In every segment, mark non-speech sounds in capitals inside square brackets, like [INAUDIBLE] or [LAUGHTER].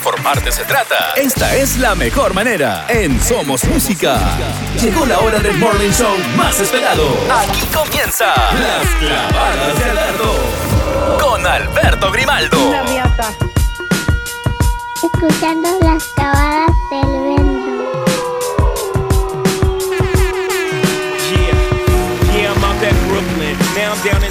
informarte se trata, esta es la mejor manera. En Somos Música. Llegó la hora del morning show más esperado. Aquí comienza Las Clavadas de Alberto. Con Alberto Grimaldo. Escuchando las clavadas del vento. Now I'm down in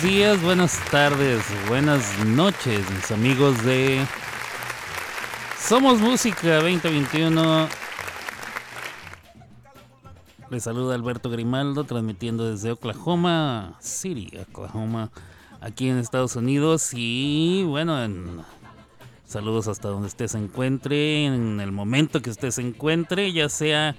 Buenos días, buenas tardes, buenas noches, mis amigos de Somos Música 2021. Les saluda Alberto Grimaldo, transmitiendo desde Oklahoma City, Oklahoma, aquí en Estados Unidos. Y bueno, saludos hasta donde usted se encuentre, en el momento que usted se encuentre, ya sea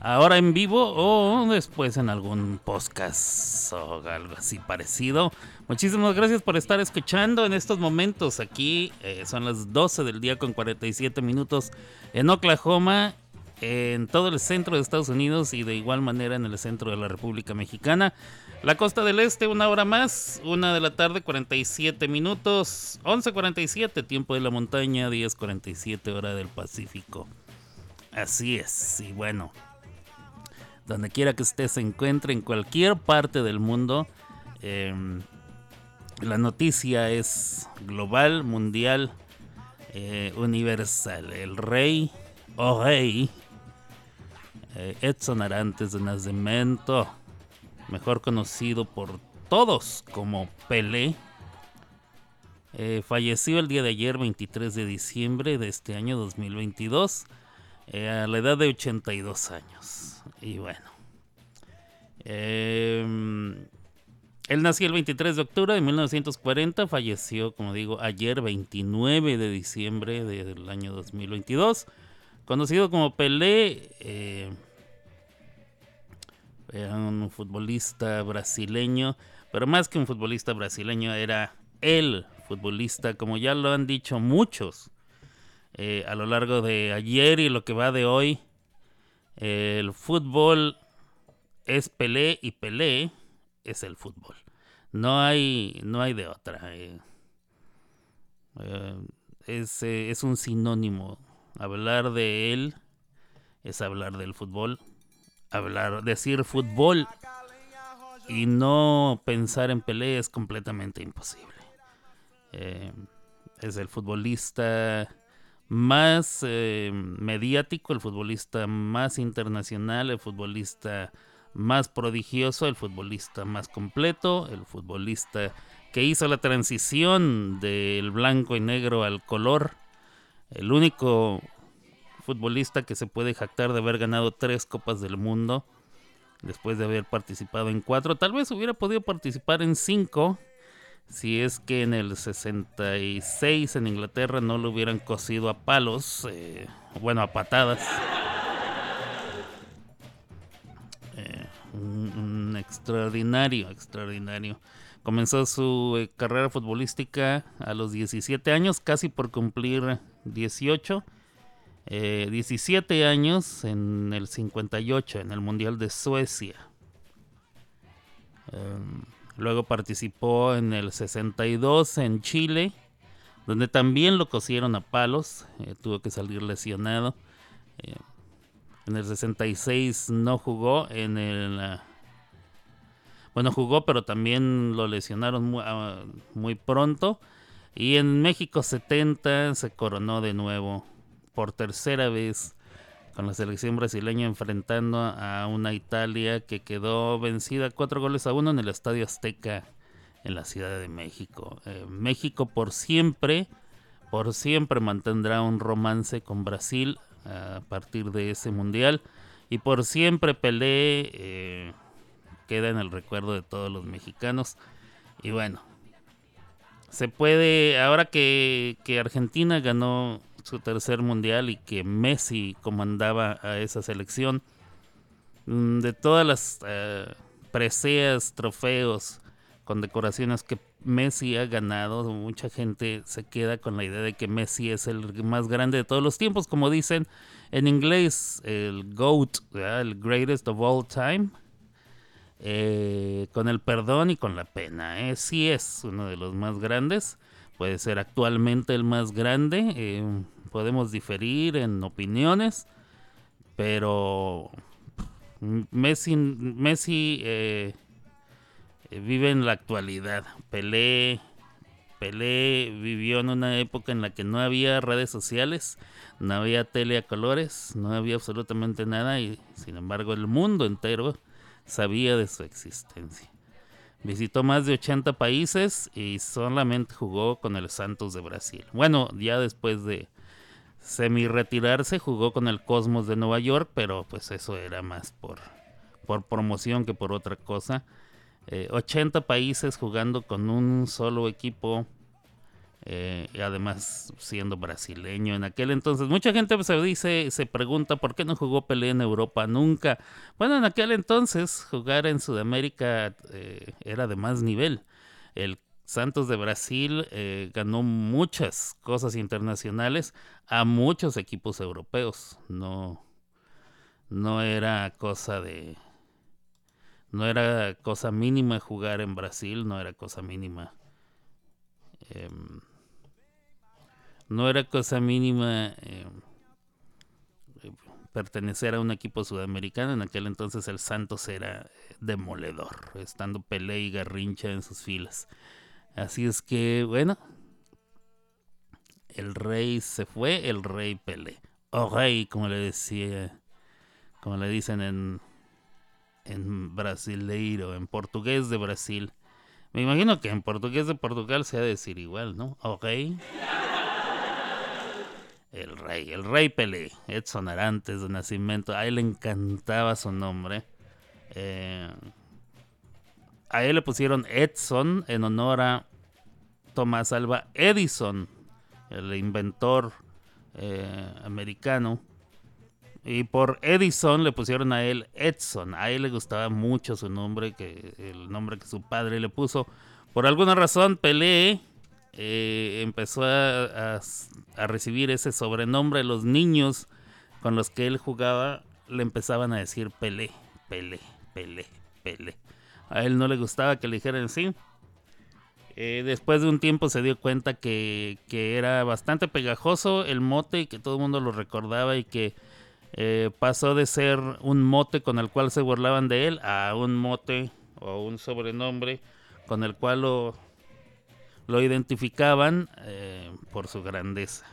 ahora en vivo o después en algún podcast o algo así parecido. Muchísimas gracias por estar escuchando en estos momentos. Aquí eh, son las 12 del día con 47 minutos en Oklahoma, en todo el centro de Estados Unidos y de igual manera en el centro de la República Mexicana. La costa del este, una hora más, una de la tarde, 47 minutos, 11.47, tiempo de la montaña, 10.47 hora del Pacífico. Así es, y bueno, donde quiera que usted se encuentre, en cualquier parte del mundo. Em, la noticia es global, mundial, eh, universal. El rey o rey eh, Edson Arantes de Nacimiento, mejor conocido por todos como Pelé, eh, falleció el día de ayer, 23 de diciembre de este año 2022, a la edad de 82 años. Y bueno. Em, él nació el 23 de octubre de 1940, falleció, como digo, ayer 29 de diciembre del año 2022. Conocido como Pelé, eh, era un futbolista brasileño, pero más que un futbolista brasileño, era el futbolista, como ya lo han dicho muchos eh, a lo largo de ayer y lo que va de hoy. El fútbol es Pelé y Pelé es el fútbol. No hay, no hay de otra. Eh. Eh, es, eh, es un sinónimo. Hablar de él es hablar del fútbol. Hablar, decir fútbol y no pensar en Pelé es completamente imposible. es el futbolista más eh, mediático, el futbolista más internacional, el futbolista más prodigioso, el futbolista más completo, el futbolista que hizo la transición del blanco y negro al color, el único futbolista que se puede jactar de haber ganado tres copas del mundo después de haber participado en cuatro, tal vez hubiera podido participar en cinco, si es que en el 66 en Inglaterra no lo hubieran cosido a palos, eh, bueno, a patadas. un, extraordinario, extraordinario. Comenzó su eh, carrera futbolística a los 17 años, casi por cumplir 18. 17 años en el 58, en el Mundial de Suecia. Em, luego participó en el 62 en Chile donde también lo cosieron a palos, eh, tuvo que salir lesionado. Eh, en el 66 no jugó, en el... Ah, bueno, jugó, pero también lo lesionaron ah, muy, pronto. Y en México 70 se coronó de nuevo, por tercera vez, con la selección brasileña enfrentando a una Italia que quedó vencida cuatro goles a uno en el Estadio Azteca en la Ciudad de México. Eh, México por siempre, por siempre mantendrá un romance con Brasil a partir de ese mundial y por siempre Pelé eh, queda en el recuerdo de todos los mexicanos. Y bueno, se puede, ahora que, Argentina ganó su tercer mundial y que Messi comandaba a esa selección, mm, de todas las eh, preseas, trofeos, con decoraciones que Messi ha ganado. Mucha gente se queda con la idea de que Messi es el más grande de todos los tiempos, como dicen en inglés, el GOAT, el greatest of all time. Eh, con el perdón y con la pena. ¿eh? Sí es uno de los más grandes. Puede ser actualmente el más grande. Eh, podemos diferir en opiniones. Pero Messi, Messi eh, vive en la actualidad. Pelé, Pelé vivió en una época en la que no había redes sociales, no había tele a colores, no había absolutamente nada y sin embargo el mundo entero sabía de su existencia. Visitó más de 80 países y solamente jugó con el Santos de Brasil. Bueno, ya después de semi retirarse jugó con el Cosmos de Nueva York, pero pues eso era más por, por promoción que por otra cosa. 80 eh, países jugando con un solo equipo. Eh, y además siendo brasileño en aquel entonces. Mucha gente se dice, se pregunta por qué no jugó Pelé en Europa nunca. Bueno, en aquel entonces jugar en Sudamérica eh, era de más nivel. El Santos de Brasil ganó muchas cosas internacionales a muchos equipos europeos. No, no era cosa de, no era cosa mínima jugar en Brasil, no era cosa mínima. Em, no era cosa mínima em, pertenecer a un equipo sudamericano. En aquel entonces el Santos era demoledor, estando Pelé y Garrincha en sus filas. Así es que, bueno, el rey se fue, el rey Pelé. O rey, como le decía, como le dicen en, en brasileiro, en portugués de Brasil. Me imagino que en portugués de Portugal se ha de decir igual, ¿no? Ok. El rey, el rey Pelé, Edson Arantes de nacimiento. A él le encantaba su nombre. Eh, a él le pusieron Edson en honor a Thomas Alva Edison, el inventor eh, americano y por Edison le pusieron a él Edson. A él le gustaba mucho su nombre, que el nombre que su padre le puso. Por alguna razón, Pelé eh, empezó a, recibir ese sobrenombre. Los niños con los que él jugaba le empezaban a decir Pelé, Pelé, Pelé, Pelé. A él no le gustaba que le dijeran así. Eh, después de un tiempo se dio cuenta que, que era bastante pegajoso el mote y que todo el mundo lo recordaba y que eh, pasó de ser un mote con el cual se burlaban de él a un mote o un sobrenombre con el cual lo, lo identificaban eh, por su grandeza.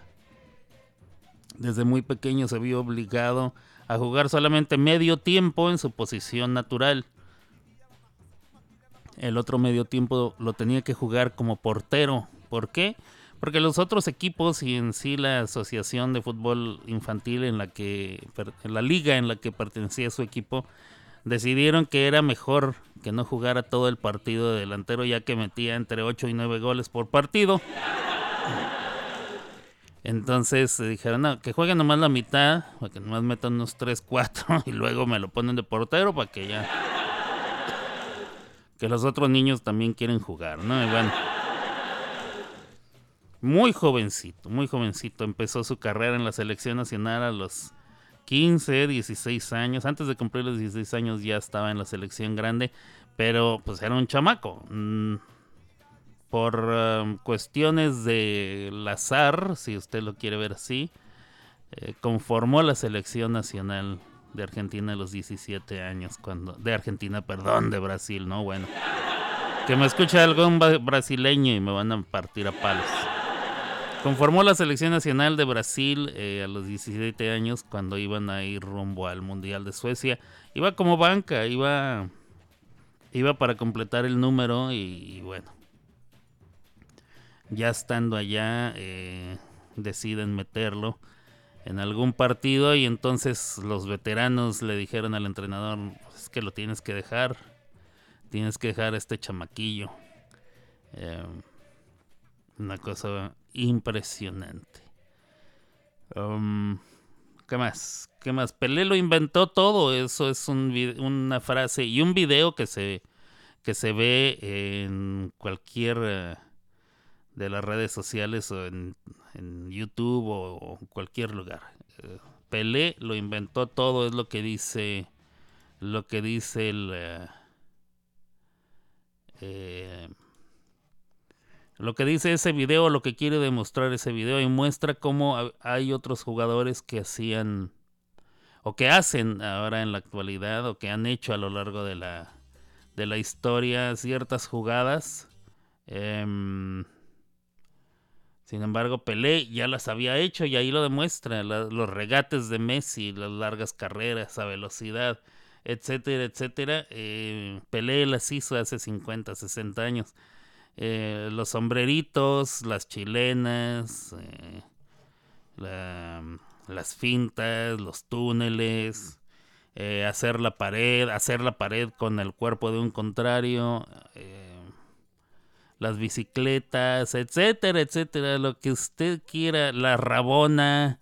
Desde muy pequeño se vio obligado a jugar solamente medio tiempo en su posición natural. El otro medio tiempo lo tenía que jugar como portero. ¿Por qué? Porque los otros equipos y en sí la asociación de fútbol infantil en la que, en la liga en la que pertenecía su equipo, decidieron que era mejor que no jugara todo el partido de delantero ya que metía entre 8 y 9 goles por partido. Entonces dijeron, no, que jueguen nomás la mitad, para que nomás metan unos 3, 4 [LAUGHS] y luego me lo ponen de portero para que ya que los otros niños también quieren jugar, ¿no? Y bueno, muy jovencito, muy jovencito. Empezó su carrera en la selección nacional a los 15, 16 años. Antes de cumplir los 16 años ya estaba en la selección grande, pero pues era un chamaco. Mm, por um, cuestiones del azar, si usted lo quiere ver así, eh, conformó la selección nacional de Argentina a los 17 años, cuando de Argentina, perdón, de Brasil, no, bueno. Que me escucha algún brasileño y me van a partir a palos. Conformó la selección nacional de Brasil eh, a los 17 años cuando iban a ir rumbo al Mundial de Suecia. Iba como banca, iba, iba para completar el número y, bueno. Ya estando allá, eh, deciden meterlo en algún partido y entonces los veteranos le dijeron al entrenador, es que lo tienes que dejar, tienes que dejar a este chamaquillo. Eh, una cosa impresionante. Um, ¿Qué más? ¿Qué más? Pelé lo inventó todo. Eso es una frase y un video que se, que se ve en cualquier eh, de las redes sociales o en, YouTube o, cualquier lugar. Eh, Pelé lo inventó todo, es lo que dice lo que dice el eh, lo que dice ese video, lo que quiere demostrar ese video y muestra cómo hay otros jugadores que hacían o que hacen ahora en la actualidad o que han hecho a lo largo de la, de la historia ciertas jugadas. Em, sin embargo, Pelé ya las había hecho y ahí lo demuestra. los regates de Messi, las largas carreras a velocidad, etcétera, etcétera. Eh, Pelé las hizo hace 50, 60 años. Eh, los sombreritos, las chilenas, eh, las fintas, los túneles, eh, hacer la pared, hacer la pared con el cuerpo de un contrario, las bicicletas, etcétera, etcétera, lo que usted quiera, la rabona,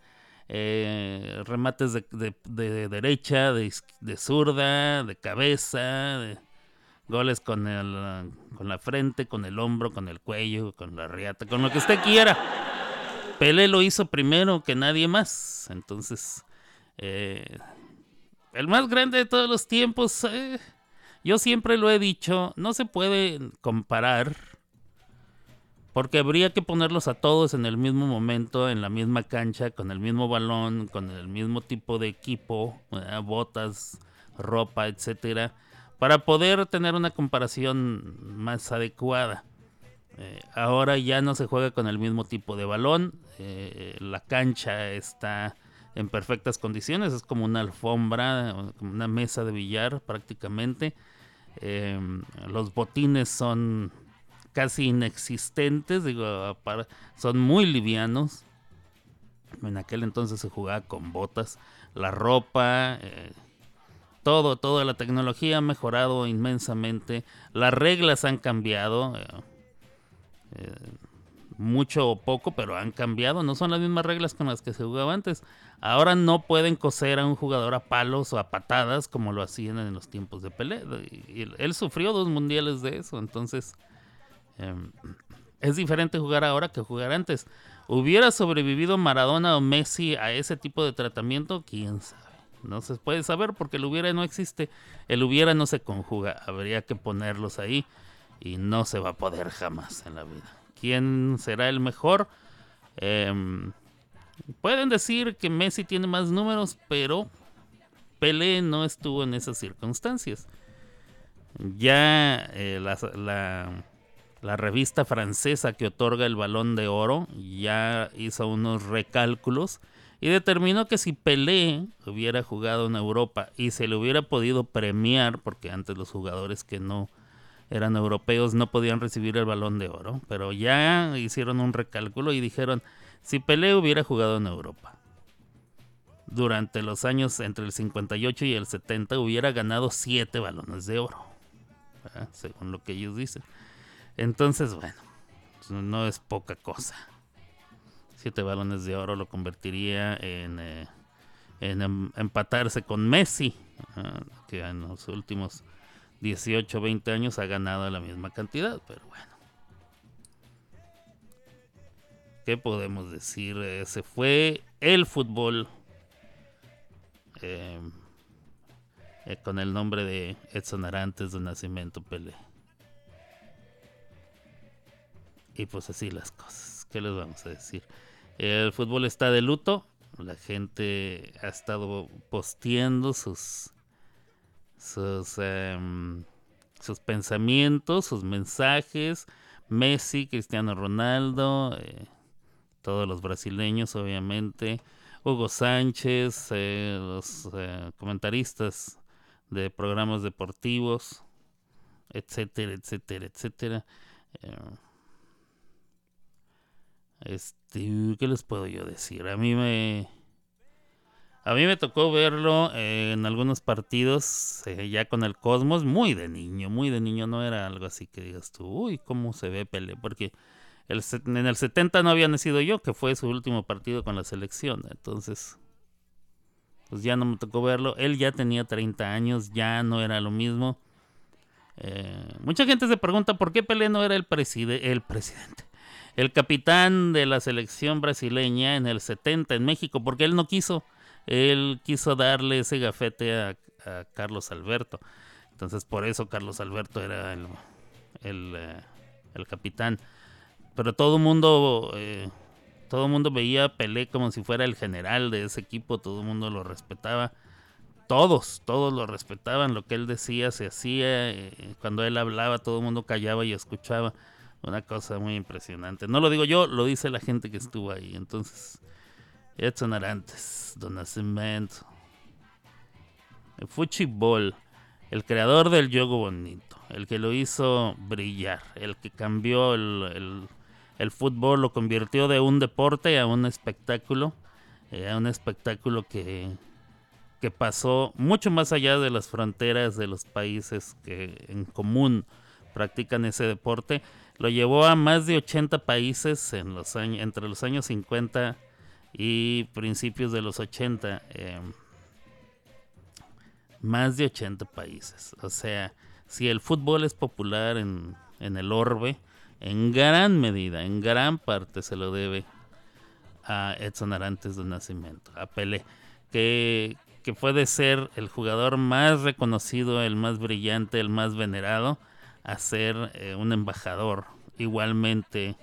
remates de, de, derecha, de, de, zurda, de cabeza, Goles con, el, con la frente, con el hombro, con el cuello, con la riata, con lo que usted quiera. Pelé lo hizo primero que nadie más. Entonces, eh, el más grande de todos los tiempos, eh, yo siempre lo he dicho, no se puede comparar. Porque habría que ponerlos a todos en el mismo momento, en la misma cancha, con el mismo balón, con el mismo tipo de equipo, botas, ropa, etcétera para poder tener una comparación más adecuada. Eh, ahora ya no se juega con el mismo tipo de balón, eh, la cancha está en perfectas condiciones, es como una alfombra, como una mesa de billar prácticamente. Em, los botines son casi inexistentes, digo, son muy livianos. En aquel entonces se jugaba con botas, la ropa, eh, todo, toda la tecnología ha mejorado inmensamente. Las reglas han cambiado. Eh, mucho o poco, pero han cambiado. No son las mismas reglas con las que se jugaba antes. Ahora no pueden coser a un jugador a palos o a patadas como lo hacían en los tiempos de Pelé. él sufrió dos mundiales de eso. Entonces, em, es diferente jugar ahora que jugar antes. ¿Hubiera sobrevivido Maradona o Messi a ese tipo de tratamiento? ¿Quién sabe? No se puede saber porque el hubiera no existe. El hubiera no se conjuga. Habría que ponerlos ahí y no se va a poder jamás en la vida. ¿Quién será el mejor? Em, pueden decir que Messi tiene más números, pero Pelé no estuvo en esas circunstancias. Ya eh, la, la revista francesa que otorga el balón de oro ya hizo unos recálculos y determinó que si Pelé hubiera jugado en Europa y se le hubiera podido premiar, porque antes los jugadores que no eran europeos no podían recibir el balón de oro, pero ya hicieron un recálculo y dijeron, si Pelé hubiera jugado en Europa durante los años entre el 58 y el 70 hubiera ganado 7 balones de oro, según lo que ellos dicen. Entonces, bueno, no es poca cosa. Siete balones de oro lo convertiría en, eh, en em, empatarse con Messi, que en los últimos 18, 20 años ha ganado la misma cantidad, pero bueno. ¿Qué podemos decir? Ese fue el fútbol eh, eh, con el nombre de Edson Arantes de Nacimiento Pelé. Y pues así las cosas. ¿Qué les vamos a decir? El fútbol está de luto. La gente ha estado posteando sus sus, em, sus pensamientos, sus mensajes. Messi, Cristiano Ronaldo, eh, todos los brasileños, obviamente. Hugo Sánchez, eh, los eh, comentaristas de programas deportivos, etcétera, etcétera, etcétera. Este, ¿qué les puedo yo decir? A mí me a mí me tocó verlo en algunos partidos eh, ya con el Cosmos, muy de niño, muy de niño, no era algo así que digas tú, uy, cómo se ve Pele, porque en el 70 no había nacido yo, que fue su último partido con la selección, entonces pues ya no me tocó verlo, él ya tenía 30 años, ya no era lo mismo. Eh, mucha gente se pregunta por qué Pelé no era el, el presidente, el capitán de la selección brasileña en el 70 en México, porque él no quiso él quiso darle ese gafete a, Carlos Alberto. Entonces por eso Carlos Alberto era el, el, eh, capitán. Pero todo el mundo, eh, todo mundo veía a Pelé como si fuera el general de ese equipo, todo el mundo lo respetaba. Todos, todos lo respetaban, lo que él decía se hacía, eh, cuando él hablaba todo el mundo callaba y escuchaba. Una cosa muy impresionante. No lo digo yo, lo dice la gente que estuvo ahí. Entonces, Edson Arantes, Don Nacimiento. El Fuchibol, el creador del yogo bonito, el que lo hizo brillar, el que cambió el, fútbol, lo convirtió de un deporte a un espectáculo, eh, a un espectáculo que, que pasó mucho más allá de las fronteras de los países que en común practican ese deporte. Lo llevó a más de 80 países en los años, entre los años 50 y principios de los 80, eh, más de 80 países. O sea, si el fútbol es popular en, el orbe, en gran medida, en gran parte se lo debe a Edson Arantes de Nacimiento, a Pelé, que, que puede ser el jugador más reconocido, el más brillante, el más venerado, a ser eh, un embajador igualmente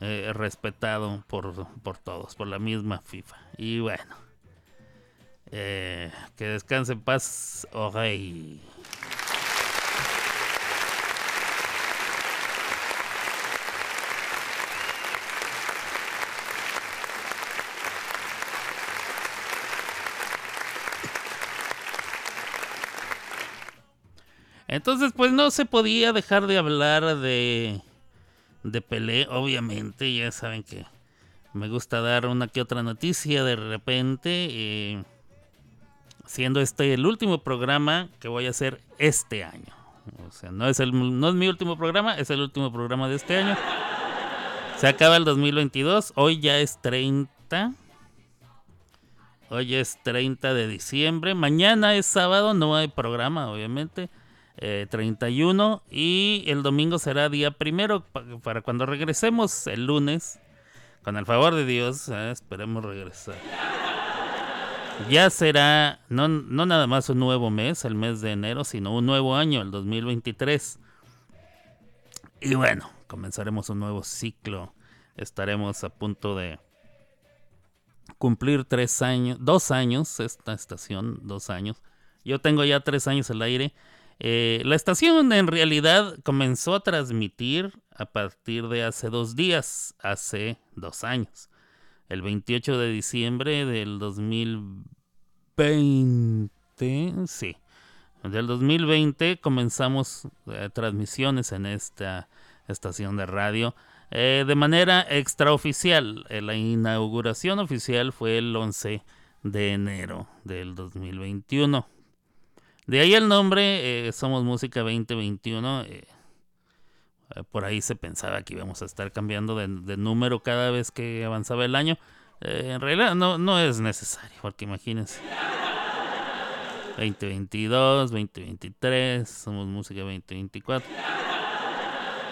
eh, respetado por, por, todos, por la misma FIFA. Y bueno, eh, que descanse en paz, rey Entonces, pues no se podía dejar de hablar de de Pelé, obviamente, ya saben que me gusta dar una que otra noticia de repente, eh, siendo este el último programa que voy a hacer este año. O sea, no es, el, no es mi último programa, es el último programa de este año. Se acaba el 2022, hoy ya es 30. Hoy es 30 de diciembre, mañana es sábado, no hay programa, obviamente. 31 eh, y el domingo será día primero para cuando regresemos el lunes. Con el favor de Dios, eh, esperemos regresar. Ya será no, no nada más un nuevo mes, el mes de enero, sino un nuevo año, el 2023. Y bueno, comenzaremos un nuevo ciclo. Estaremos a punto de cumplir tres años, dos años, esta estación, dos años. Yo tengo ya tres años al aire eh, la estación en realidad comenzó a transmitir a partir de hace dos días, hace dos años. El 28 de diciembre del 2020, sí, del 2020 comenzamos eh, transmisiones en esta estación de radio eh, de manera extraoficial. la inauguración oficial fue el 11 de enero del 2021. De ahí el nombre, eh, Somos Música 2021. Eh, eh, por ahí se pensaba que íbamos a estar cambiando de, número cada vez que avanzaba el año. en realidad no, no es necesario, porque imagínense. 2022, 2023, somos música 2024.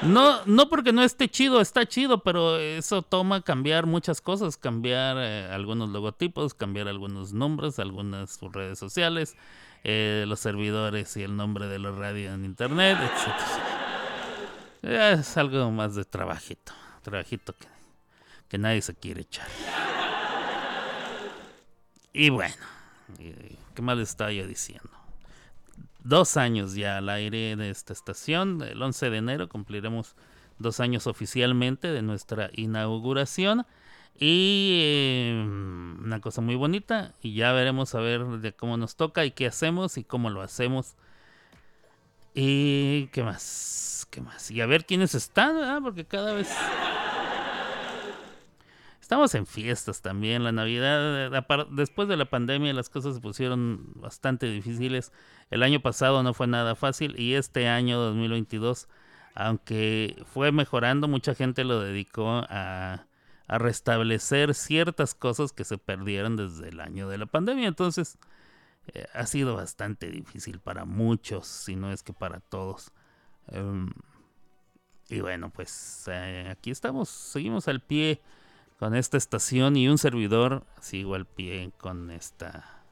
No, no porque no esté chido, está chido, pero eso toma cambiar muchas cosas, cambiar eh, algunos logotipos, cambiar algunos nombres, algunas redes sociales, eh, los servidores y el nombre de la radio en internet, etc. Es algo más de trabajito, trabajito que, que nadie se quiere echar. Y bueno, ¿qué más le estaba yo diciendo? dos años ya al aire de esta estación. El 11 de enero cumpliremos dos años oficialmente de nuestra inauguración. Y eh, una cosa muy bonita. Y ya veremos a ver de cómo nos toca y qué hacemos y cómo lo hacemos. Y qué más, qué más. Y a ver quiénes están, porque cada vez Estamos en fiestas también, la Navidad, después de la pandemia las cosas se pusieron bastante difíciles. El año pasado no fue nada fácil y este año 2022, aunque fue mejorando, mucha gente lo dedicó a, restablecer ciertas cosas que se perdieron desde el año de la pandemia. Entonces, eh, ha sido bastante difícil para muchos, si no es que para todos. Em, y bueno, pues eh, aquí estamos, seguimos al pie con esta estación y un servidor sigo al pie con esta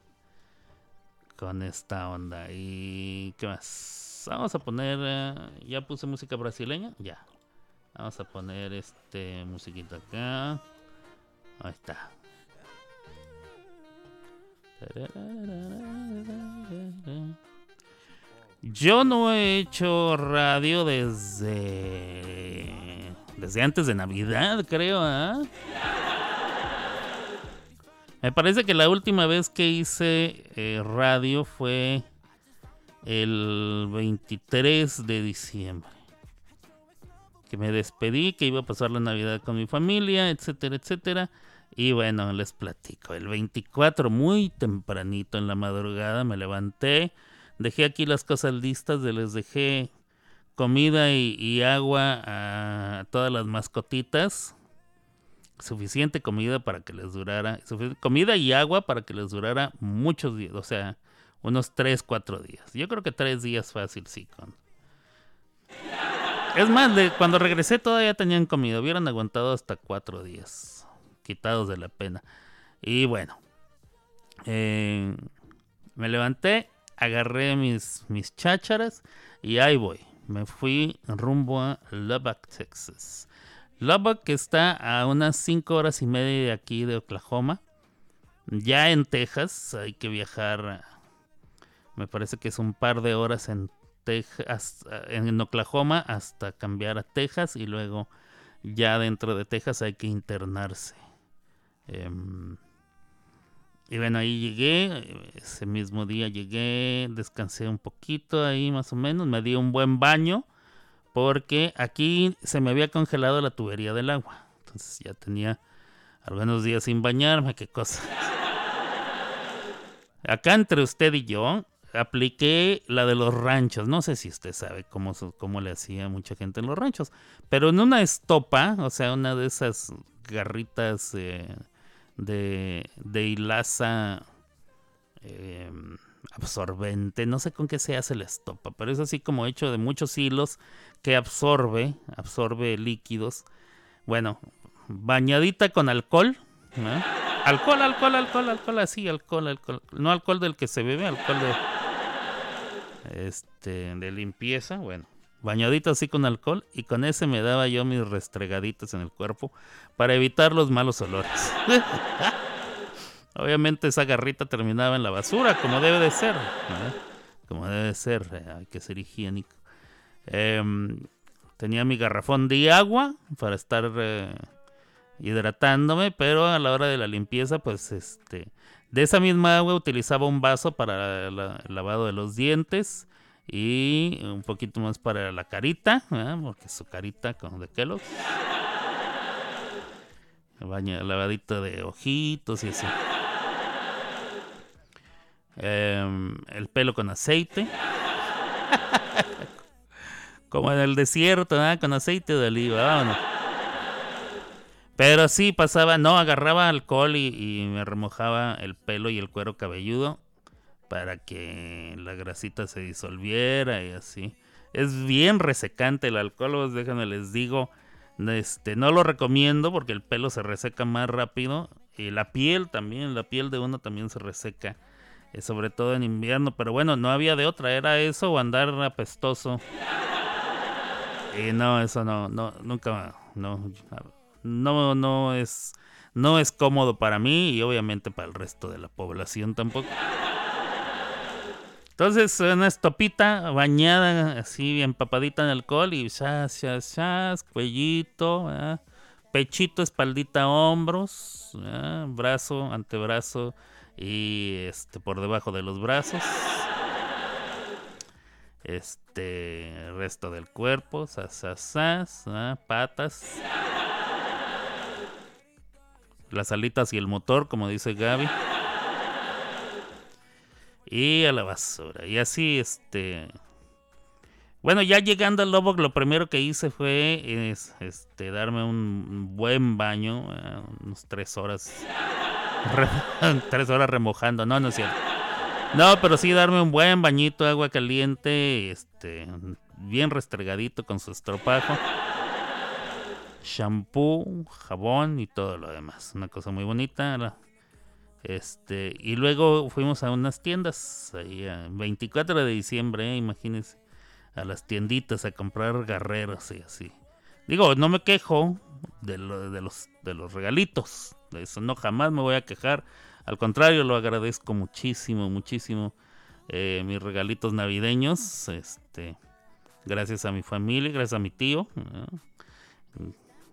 con esta onda y qué más vamos a poner eh, ya puse música brasileña ya vamos a poner este musiquita acá ahí está yo no he hecho radio desde desde antes de Navidad, creo, ¿ah? Me parece que la última vez que hice eh, radio fue el 23 de diciembre. Que me despedí, que iba a pasar la Navidad con mi familia, etcétera, etcétera. Y bueno, les platico. El 24, muy tempranito en la madrugada, me levanté. Dejé aquí las cosas listas, les dejé comida y, agua a todas las mascotitas. Suficiente comida para que les durara. Comida y agua para que les durara muchos días. O sea, unos 3, 4 días. Yo creo que 3 días fácil, sí. Con... Es más, cuando regresé todavía tenían comida. Hubieran aguantado hasta 4 días. Quitados de la pena. Y bueno. Eh, me levanté, agarré mis, mis chácharas y ahí voy me fui rumbo a Lubbock, Texas. Lubbock está a unas 5 horas y media de aquí de Oklahoma. Ya en Texas hay que viajar, me parece que es un par de horas en, Texas, en Oklahoma hasta cambiar a Texas y luego ya dentro de Texas hay que internarse. Em, y bueno, ahí llegué, ese mismo día llegué, descansé un poquito ahí más o menos, me di un buen baño porque aquí se me había congelado la tubería del agua. Entonces ya tenía algunos días sin bañarme, qué cosa. [LAUGHS] Acá entre usted y yo apliqué la de los ranchos. No sé si usted sabe cómo, cómo le hacía mucha gente en los ranchos. Pero en una estopa, o sea, una de esas garritas... Eh, de, hilaza em, absorbente. No sé con qué se hace la estopa, pero es así como hecho de muchos hilos que absorbe, absorbe líquidos. Bueno, bañadita con alcohol. Alcohol, alcohol, alcohol, alcohol, así, alcohol, alcohol. No alcohol del que se bebe, alcohol de, este, de limpieza. Bueno, bañadito así con alcohol y con ese me daba yo mis restregaditos en el cuerpo para evitar los malos olores. [LAUGHS] Obviamente esa garrita terminaba en la basura, como debe de ser. Como debe de ser, eh, hay que ser higiénico. Em, tenía mi garrafón de agua para estar eh, hidratándome, pero a la hora de la limpieza, pues este, de esa misma agua utilizaba un vaso para el lavado de los dientes y un poquito más para la carita, porque su carita con de Kellogg's. Baña, lavadito de ojitos y así. Em, el pelo con aceite. [LAUGHS] Como en el desierto, con aceite de oliva. Pero sí pasaba, no, agarraba alcohol y, y me remojaba el pelo y el cuero cabelludo para que la grasita se disolviera y así. Es bien resecante el alcohol, déjenme les digo. Este, no lo recomiendo porque el pelo se reseca más rápido. Y la piel también, la piel de uno también se reseca. Eh, sobre todo en invierno. Pero bueno, no había de otra. Era eso o andar apestoso. Y [LAUGHS] no, eso no, no, nunca, no, no, no es, no es cómodo para mí y obviamente para el resto de la población tampoco. Entonces, una estopita bañada, así empapadita en alcohol y chas, chas, chas, cuellito, pechito, espaldita, hombros, brazo, antebrazo y este por debajo de los brazos. Este resto del cuerpo, sas, patas. Las alitas y el motor, como dice Gaby y a la basura. Y así, este... Bueno, ya llegando al Lobo, lo primero que hice fue este, darme un buen baño, eh, unos tres horas, [LAUGHS] tres horas remojando, no, no es cierto. No, pero sí darme un buen bañito agua caliente, este, bien restregadito con su estropajo, shampoo, jabón y todo lo demás. Una cosa muy bonita. Este, y luego fuimos a unas tiendas, ahí 24 de diciembre, imagínense, a las tienditas a comprar guerreros y así. Digo, no me quejo de, de, los, de los regalitos, de eso no jamás me voy a quejar, al contrario, lo agradezco muchísimo, muchísimo. Eh, mis regalitos navideños, este, gracias a mi familia, gracias a mi tío.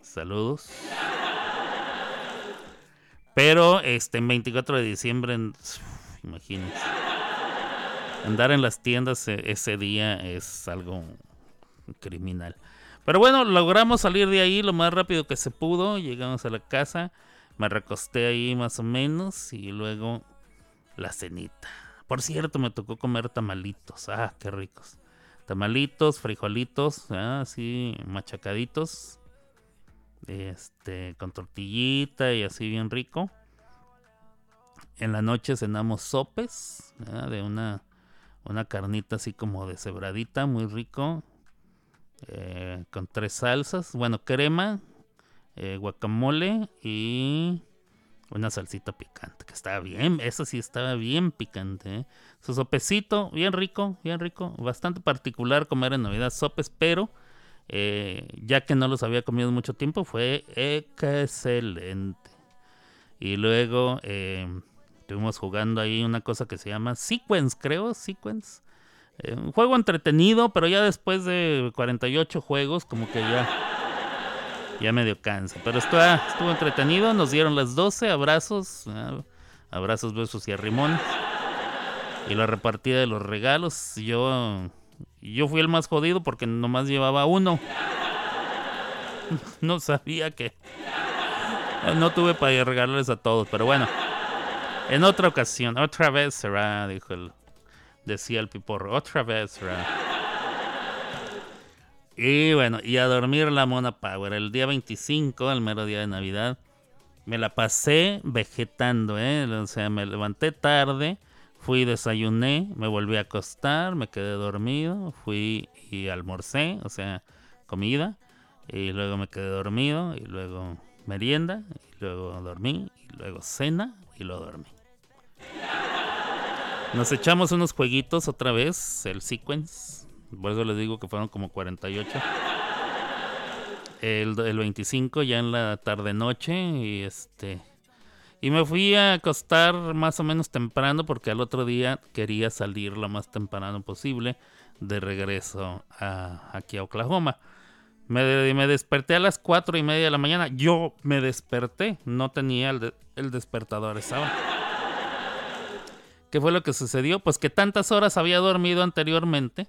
Saludos. Pero este, en 24 de diciembre, imagínense. Andar en las tiendas e, ese día es algo criminal. Pero bueno, logramos salir de ahí lo más rápido que se pudo. Llegamos a la casa. Me recosté ahí más o menos. Y luego la cenita. Por cierto, me tocó comer tamalitos. Ah, qué ricos. Tamalitos, frijolitos, así machacaditos este, con tortillita y así bien rico. En la noche cenamos sopes de una, una carnita así como deshebradita, muy rico. Eh, con tres salsas, bueno, crema, eh, guacamole y una salsita picante, que estaba bien, eso sí estaba bien picante. ¿eh? Su sopecito, bien rico, bien rico, bastante particular comer en Navidad sopes, pero eh, ya que no los había comido mucho tiempo, fue excelente. Y luego eh, estuvimos jugando ahí una cosa que se llama Sequence, creo, Sequence. Eh, un juego entretenido, pero ya después de 48 juegos, como que ya, ya medio cansa. Pero estuvo, estuvo entretenido, nos dieron las 12 abrazos, abrazos, besos y arrimones. Y la repartida de los regalos, yo yo fui el más jodido porque nomás llevaba uno. [LAUGHS] No sabía que... No tuve para regalarles a todos, pero bueno. En otra ocasión, otra vez será, dijo el... Decía el piporro, otra vez será. Y bueno, y a dormir la Mona Power. El día 25, el mero día de Navidad, me la pasé vegetando, ¿eh? O sea, me levanté tarde Fui, desayuné, me volví a acostar, me quedé dormido, fui y almorcé, o sea, comida, y luego me quedé dormido, y luego merienda, y luego dormí, y luego cena, y luego dormí. Nos echamos unos jueguitos otra vez, el sequence, por eso les digo que fueron como 48. El, el 25 ya en la tarde noche, y este y me fui a acostar más o menos temprano porque al otro día quería salir lo más temprano posible de regreso a, aquí a Oklahoma. Me, me, desperté a las cuatro y media de la mañana. Yo me desperté, no tenía el, el despertador esa. ¿Qué fue lo que sucedió? Pues que tantas horas había dormido anteriormente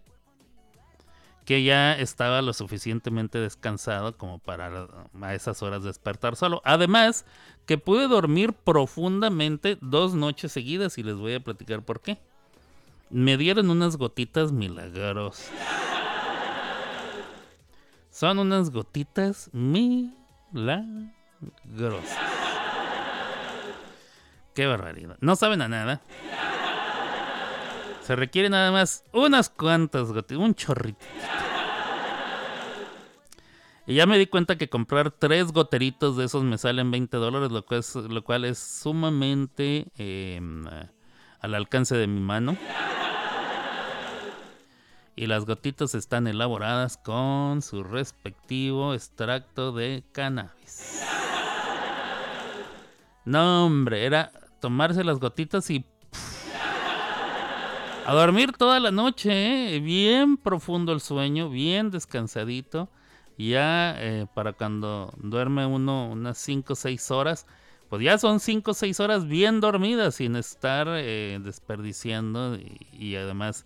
que ya estaba lo suficientemente descansado como para a esas horas despertar solo. Además, que pude dormir profundamente dos noches seguidas y les voy a platicar por qué. Me dieron unas gotitas milagrosas. Son unas gotitas milagrosas. Qué barbaridad. No saben a nada. Se requiere nada más unas cuantas gotitas, un chorrito. Y ya me di cuenta que comprar tres goteritos de esos me salen 20 dólares, lo cual es, sumamente em, al alcance de mi mano. Y las gotitas están elaboradas con su respectivo extracto de cannabis. No, hombre, era tomarse las gotitas y a dormir toda la noche, ¿eh? bien profundo el sueño, bien descansadito. Ya eh, para cuando duerme uno unas 5 o 6 horas, pues ya son 5 o 6 horas bien dormidas sin estar eh, desperdiciando y, además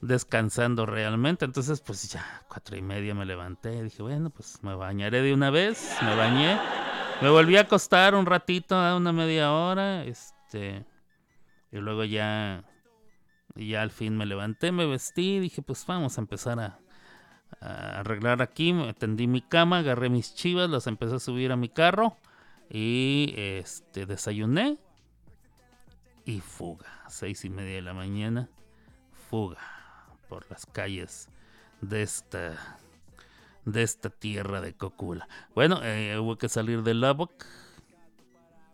descansando realmente. Entonces, pues ya, cuatro y media me levanté. Dije, bueno, pues me bañaré de una vez. Me bañé. Me volví a acostar un ratito, una media hora. Este. Y luego ya y ya al fin me levanté, me vestí, dije, pues vamos a empezar a, arreglar aquí. Me tendí mi cama, agarré mis chivas, las empecé a subir a mi carro y este desayuné y fuga. Seis y media de la mañana, fuga por las calles de esta de esta tierra de Cocula. Bueno, eh, hubo que salir del Lubbock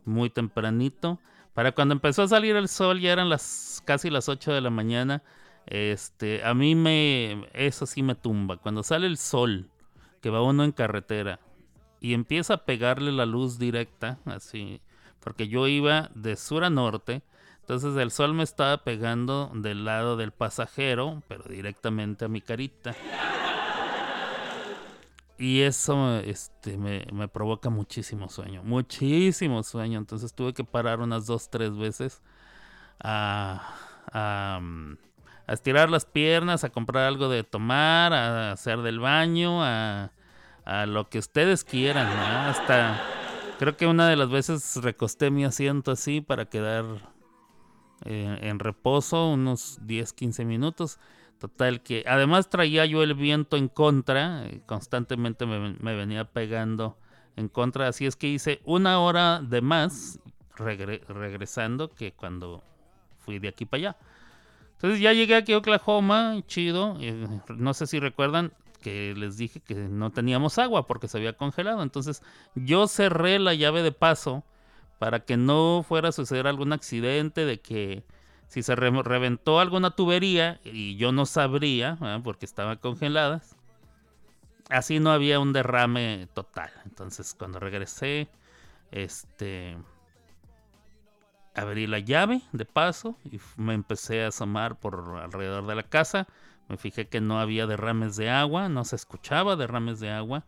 muy tempranito. Para cuando empezó a salir el sol ya eran las casi las 8 de la mañana. Este, a mí me eso sí me tumba cuando sale el sol que va uno en carretera y empieza a pegarle la luz directa así, porque yo iba de sur a norte, entonces el sol me estaba pegando del lado del pasajero, pero directamente a mi carita. Y eso este, me, provoca muchísimo sueño, muchísimo sueño. Entonces tuve que parar unas dos, tres veces a, a, mm, estirar las piernas, a comprar algo de tomar, a hacer del baño, a, a lo que ustedes quieran. Hasta creo que una de las veces recosté mi asiento así para quedar eh, en reposo unos 10, 15 minutos. Total que además traía yo el viento en contra, eh, constantemente me, venía pegando en contra, así es que hice una hora de más regresando que cuando fui de aquí para allá. Entonces ya llegué aquí a Oklahoma, chido, eh, no sé si recuerdan que les dije que no teníamos agua porque se había congelado, entonces yo cerré la llave de paso para que no fuera a suceder algún accidente de que si se reventó alguna tubería y yo no sabría, porque estaban congeladas, así no había un derrame total. Entonces cuando regresé, este, abrí la llave de paso y me empecé a asomar por alrededor de la casa. Me fijé que no había derrames de agua, no se escuchaba derrames de agua.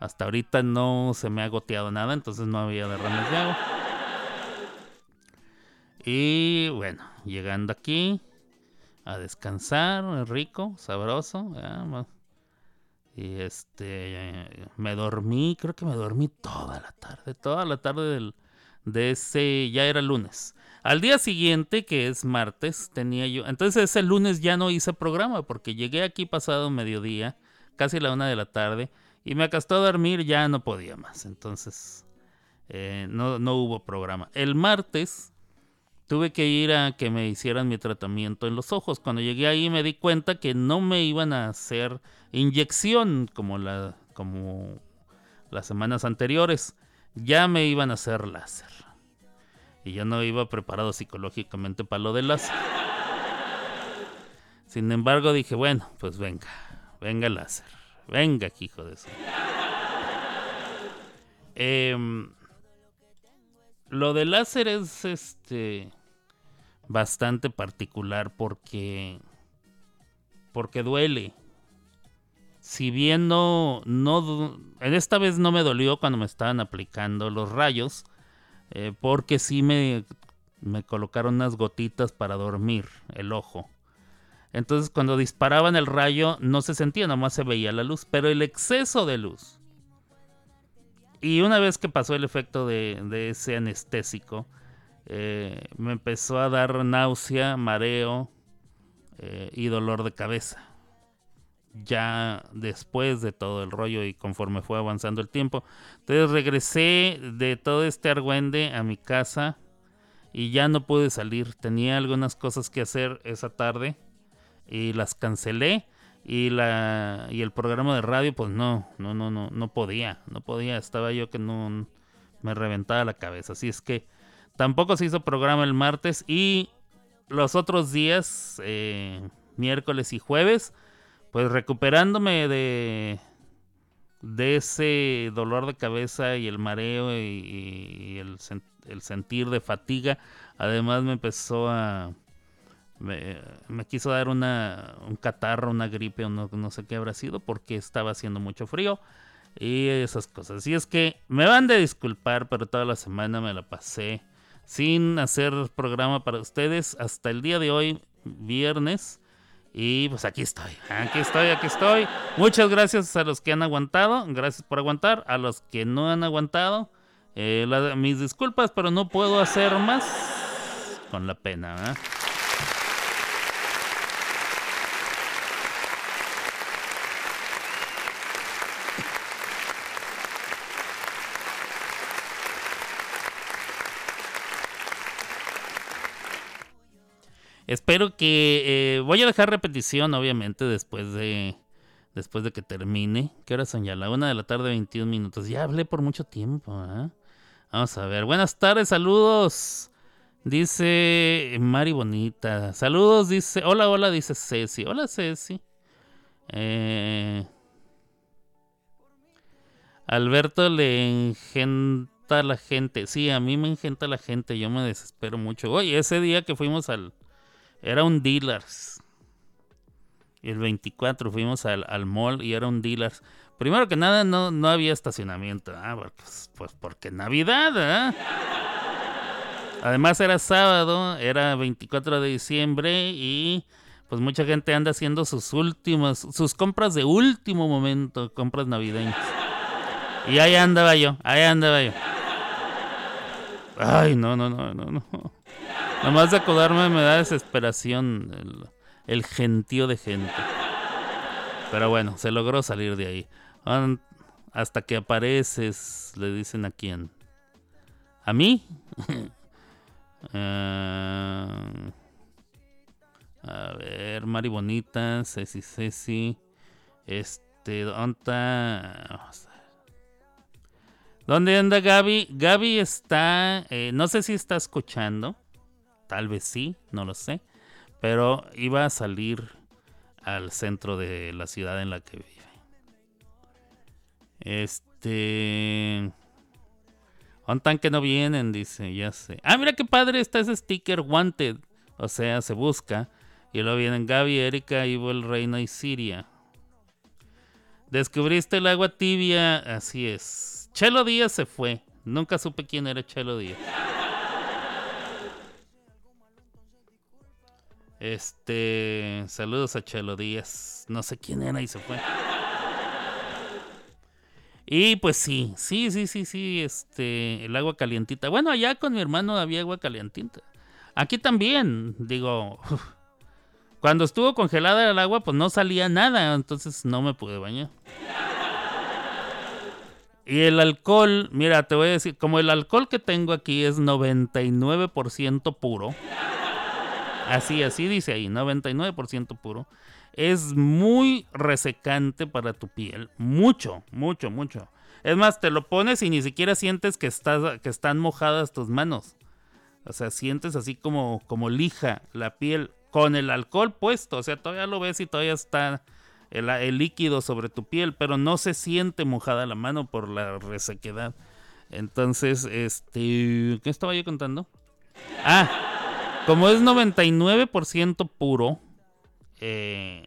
Hasta ahorita no se me ha goteado nada, entonces no había derrames de agua. Y bueno, llegando aquí a descansar, rico, sabroso. Y este, me dormí, creo que me dormí toda la tarde, toda la tarde del, de ese, ya era lunes. Al día siguiente, que es martes, tenía yo, entonces ese lunes ya no hice programa porque llegué aquí pasado mediodía, casi la una de la tarde, y me acostó a dormir, ya no podía más. Entonces, eh, no, no hubo programa. El martes tuve que ir a que me hicieran mi tratamiento en los ojos. Cuando llegué ahí me di cuenta que no me iban a hacer inyección como, la, como las semanas anteriores. Ya me iban a hacer láser. Y yo no iba preparado psicológicamente para lo del láser. Sin embargo dije, bueno, pues venga, venga láser. Venga, hijo de eso. Eh, lo del láser es este bastante particular porque porque duele. Si bien no, no en esta vez no me dolió cuando me estaban aplicando los rayos, eh, porque sí me, me colocaron unas gotitas para dormir el ojo. Entonces cuando disparaban el rayo no se sentía, nomás se veía la luz, pero el exceso de luz y una vez que pasó el efecto de, ese anestésico, eh, me empezó a dar náusea, mareo eh, y dolor de cabeza. Ya después de todo el rollo y conforme fue avanzando el tiempo. Entonces regresé de todo este argüende a mi casa y ya no pude salir. Tenía algunas cosas que hacer esa tarde y las cancelé y la y el programa de radio pues no, no, no, no, no podía, no podía, estaba yo que no me reventaba la cabeza, así es que tampoco se hizo programa el martes y los otros días, eh, miércoles y jueves, pues recuperándome de de ese dolor de cabeza y el mareo y, el, el sentir de fatiga, además me empezó a me, quiso dar una, un catarro, una gripe no, no, sé qué habrá sido porque estaba haciendo mucho frío y esas cosas. Y es que me van de disculpar, pero toda la semana me la pasé sin hacer programa para ustedes hasta el día de hoy, viernes. Y pues aquí estoy, aquí estoy, aquí estoy. Muchas gracias a los que han aguantado, gracias por aguantar. A los que no han aguantado, eh, mis disculpas, pero no puedo hacer más con la pena. ¿verdad? Espero que... Eh, voy a dejar repetición, obviamente, después de... Después de que termine. ¿Qué hora son ya? La una de la tarde, 21 minutos. Ya hablé por mucho tiempo. ¿eh? Vamos a ver. Buenas tardes, saludos. Dice Mari Bonita. Saludos, dice. Hola, hola, dice Ceci. Hola, Ceci. Eh, Alberto le engenta la gente. Sí, a mí me engenta la gente. Yo me desespero mucho. Oye, ese día que fuimos al, era un dealers. El 24 fuimos al, al mall y era un dealers. Primero que nada, no, no había estacionamiento. Ah, pues, pues, porque Navidad, ¿eh? Además era sábado, era 24 de diciembre y pues mucha gente anda haciendo sus últimas, sus compras de último momento, compras navideñas. Y ahí andaba yo, ahí andaba yo. Ay, no, no, no, no, no. Nomás de acordarme me da desesperación el, gentío de gente. Pero bueno, se logró salir de ahí. Hasta que apareces, le dicen a quién. ¿A mí? [LAUGHS] Eh, a ver, Mari Bonita, Ceci Ceci. Este, ¿dónde está? ¿Dónde anda Gaby? Gaby está, eh, no sé si está escuchando. Tal vez sí, no lo sé. Pero iba a salir al centro de la ciudad en la que vive. Este. Un tanque no vienen, dice, ya sé. Ah, mira qué padre está ese sticker Wanted. O sea, se busca. Y luego vienen Gaby, Erika, Evil, Reina y Siria. Descubriste el agua tibia, así es. Chelo Díaz se fue. Nunca supe quién era Chelo Díaz. Este, saludos a Chelo Díaz. No sé quién era y se fue. Y pues sí, sí, sí, sí, sí, este, el agua calientita. Bueno, allá con mi hermano había agua calientita. Aquí también, digo, [LAUGHS] cuando estuvo congelada el agua, pues no salía nada, entonces no me pude bañar. Y el alcohol, mira, te voy a decir, como el alcohol que tengo aquí es 99% puro. Así, así dice ahí, 99% puro. Es muy resecante para tu piel. Mucho, mucho, mucho. Es más, te lo pones y ni siquiera sientes que, estás, que están mojadas tus manos. O sea, sientes así como, como lija la piel con el alcohol puesto. O sea, todavía lo ves y todavía está el, el líquido sobre tu piel, pero no se siente mojada la mano por la resequedad. Entonces, este, ¿qué estaba yo contando? Ah, como es 99% puro, eh,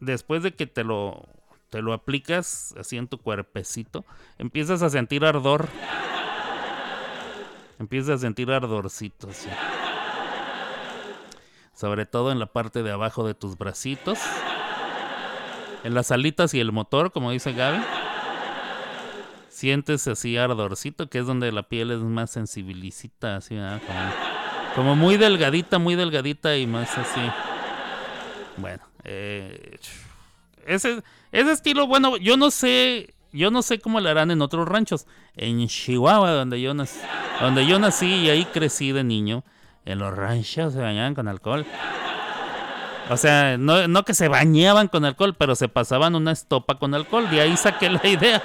después de que te lo, te lo aplicas así en tu cuerpecito, empiezas a sentir ardor. Empiezas a sentir ardorcito, así. Sobre todo en la parte de abajo de tus bracitos. En las alitas y el motor, como dice Gaby. Sientes así ardorcito, que es donde la piel es más sensibilicita, así, como muy delgadita, muy delgadita y más así. Bueno, eh, ese, ese estilo, bueno, yo no sé, yo no sé cómo lo harán en otros ranchos. En Chihuahua, donde yo nací, donde yo nací y ahí crecí de niño, En los ranchos se bañaban con alcohol. O sea, no, no que se bañaban con alcohol, pero se pasaban una estopa con alcohol. De ahí saqué la idea.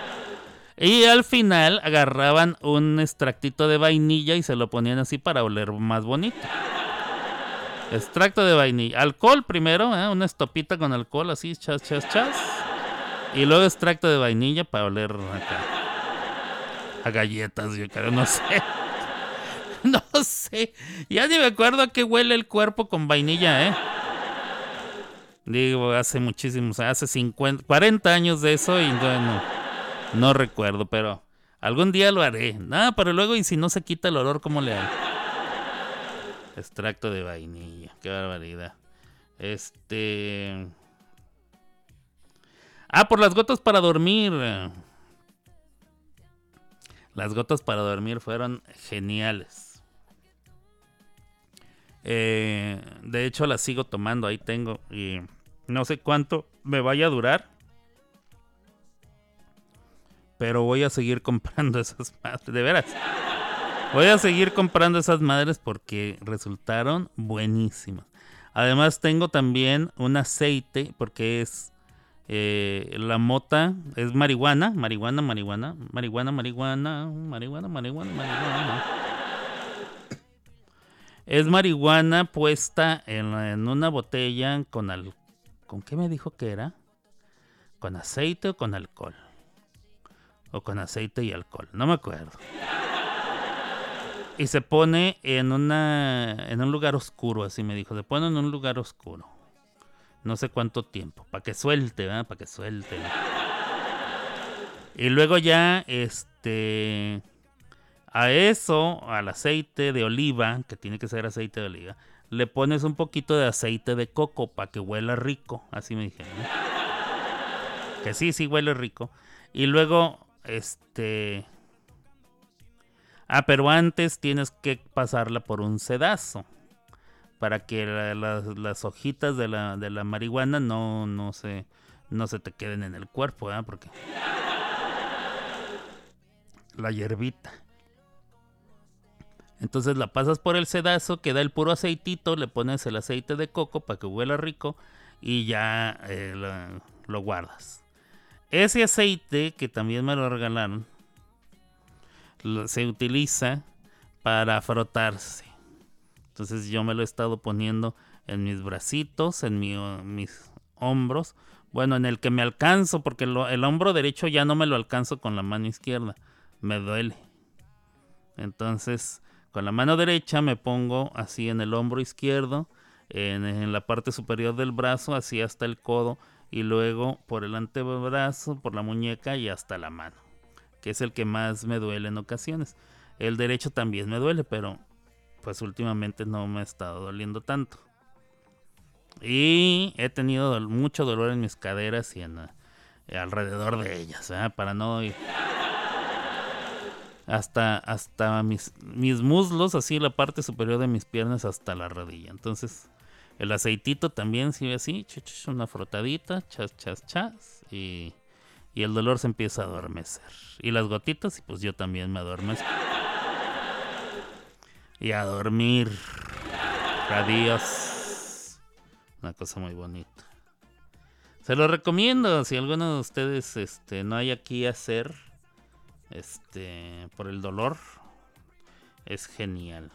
Y al final agarraban un extractito de vainilla y se lo ponían así para oler más bonito. Extracto de vainilla. Alcohol primero, ¿eh? una estopita con alcohol así, chas, chas, chas. Y luego extracto de vainilla para oler acá. A galletas, yo creo, no sé. [LAUGHS] No sé. Ya ni me acuerdo a qué huele el cuerpo con vainilla, ¿eh? Digo, hace muchísimos, hace 50, 40 años de eso y bueno, no recuerdo, pero algún día lo haré. Nada, pero luego y si no se quita el olor, ¿cómo le hago? Extracto de vainilla, qué barbaridad. Este... Ah, por las gotas para dormir. Las gotas para dormir fueron geniales. Eh, de hecho, las sigo tomando. Ahí tengo. Y no sé cuánto me vaya a durar. Pero voy a seguir comprando [LAUGHS] esas madres. De veras. Voy a seguir comprando esas madres porque resultaron buenísimas. Además tengo también un aceite porque es eh, la mota, es marihuana, marihuana, marihuana, marihuana, marihuana, marihuana, marihuana, marihuana. Es marihuana puesta en, en una botella con al, ¿con qué me dijo que era? ¿Con aceite o con alcohol? O con aceite y alcohol, no me acuerdo y se pone en una en un lugar oscuro, así me dijo. Se pone en un lugar oscuro. No sé cuánto tiempo, para que suelte, ¿verdad? Para que suelte. Y luego ya este a eso, al aceite de oliva, que tiene que ser aceite de oliva, le pones un poquito de aceite de coco para que huela rico, así me dijeron. Que sí, sí huele rico. Y luego este Ah, pero antes tienes que pasarla por un sedazo para que las hojitas de la, de la marihuana no, no, se, no se te queden en el cuerpo, ¿eh? Porque la hierbita. Entonces la pasas por el sedazo, queda el puro aceitito, le pones el aceite de coco para que huela rico y ya eh, lo, lo guardas. Ese aceite que también me lo regalaron se utiliza para frotarse. Entonces yo me lo he estado poniendo en mis bracitos, en mis hombros. Bueno, en el que me alcanzo, porque el hombro derecho ya no me lo alcanzo con la mano izquierda. Me duele. Entonces, con la mano derecha me pongo así en el hombro izquierdo, en, en la parte superior del brazo, así hasta el codo, y luego por el antebrazo, por la muñeca y hasta la mano que es el que más me duele en ocasiones. El derecho también me duele, pero pues últimamente no me ha estado doliendo tanto. Y he tenido mucho dolor en mis caderas y en eh, alrededor de ellas, ¿eh? para no ir hasta hasta mis, mis muslos, así la parte superior de mis piernas hasta la rodilla. Entonces, el aceitito también sirve así, una frotadita, chas, chas, chas y y el dolor se empieza a adormecer. Y las gotitas, y pues yo también me adormezco. Y a dormir. Adiós. Una cosa muy bonita. Se lo recomiendo si alguno de ustedes este, no hay aquí hacer este, por el dolor. Es genial.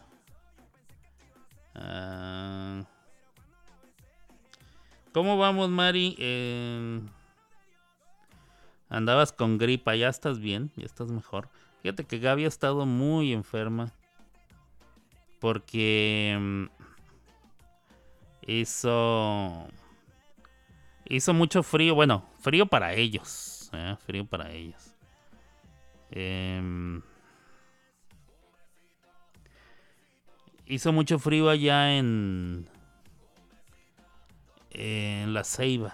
Ah, ¿Cómo vamos, Mari? Eh, Andabas con gripa, ya estás bien, ya estás mejor. Fíjate que Gaby ha estado muy enferma. Porque mm, hizo. Hizo mucho frío. Bueno, frío para ellos. ¿eh? Frío para ellos. Em, hizo mucho frío allá en. En la ceiba.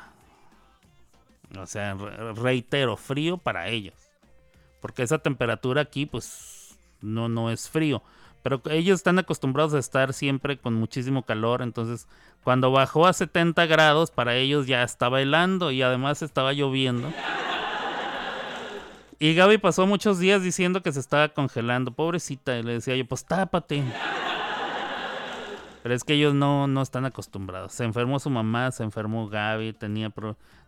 O sea, reitero, frío para ellos. Porque esa temperatura aquí, pues, no, no es frío. Pero ellos están acostumbrados a estar siempre con muchísimo calor. Entonces, cuando bajó a 70 grados, para ellos ya estaba helando y además estaba lloviendo. Y Gaby pasó muchos días diciendo que se estaba congelando. Pobrecita. Y le decía yo, pues tápate. Pero es que ellos no, no están acostumbrados. Se enfermó su mamá, se enfermó Gaby, tenía,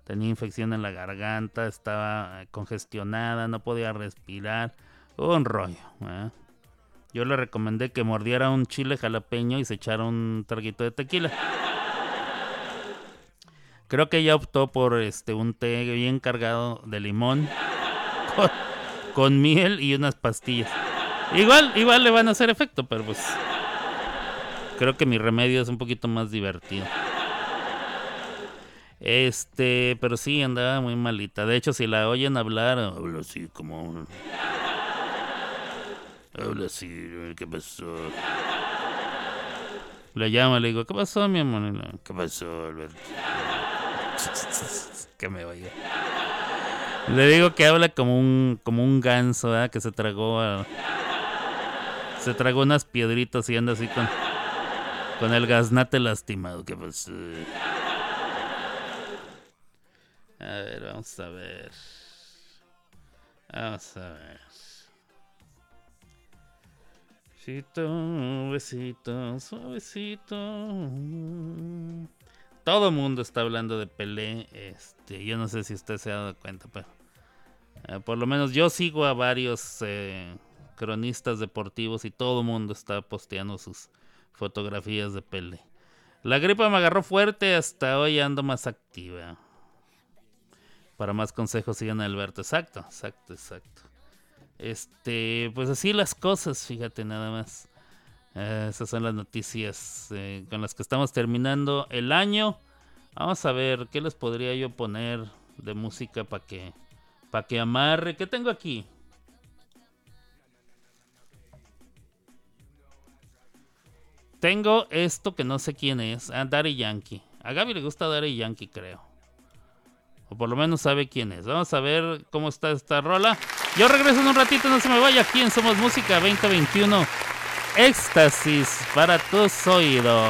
tenía infección en la garganta, estaba eh, congestionada, no podía respirar. Un rollo. ¿eh? Yo le recomendé que mordiera un chile jalapeño y se echara un traguito de tequila. Creo que ella optó por este un té bien cargado de limón [LAUGHS] con, con miel y unas pastillas. Igual, igual le van a hacer efecto, pero pues creo que mi remedio es un poquito más divertido. Este, pero sí andaba muy malita. De hecho, si la oyen hablar, habla así como Habla así, ¿qué pasó? Le llamo, le digo, ¿qué pasó, mi amor? ¿Qué pasó, Alberto? [LAUGHS] que me oiga. Le digo que habla como un, como un ganso, ¿verdad? Que se tragó Se tragó unas piedritas y anda así con, con el gaznate lastimado. ¿Qué pasó? A ver, vamos a ver. Vamos a ver. Besito, besito, suavecito. Todo mundo está hablando de Pelé. Este, yo no sé si usted se ha dado cuenta, pero eh, por lo menos yo sigo a varios eh, cronistas deportivos y todo el mundo está posteando sus fotografías de Pelé. La gripa me agarró fuerte, hasta hoy ando más activa. Para más consejos sigan a Alberto. Exacto, exacto, exacto. Este, pues así las cosas, fíjate nada más. Eh, esas son las noticias eh, con las que estamos terminando el año. Vamos a ver qué les podría yo poner de música para que para que amarre. ¿Qué tengo aquí? Tengo esto que no sé quién es. Ah, Daddy Yankee. A Gaby le gusta Daddy Yankee, creo. O por lo menos sabe quién es. Vamos a ver cómo está esta rola. Yo regreso en un ratito, no se me vaya aquí en Somos Música 2021. Éxtasis para tus oídos.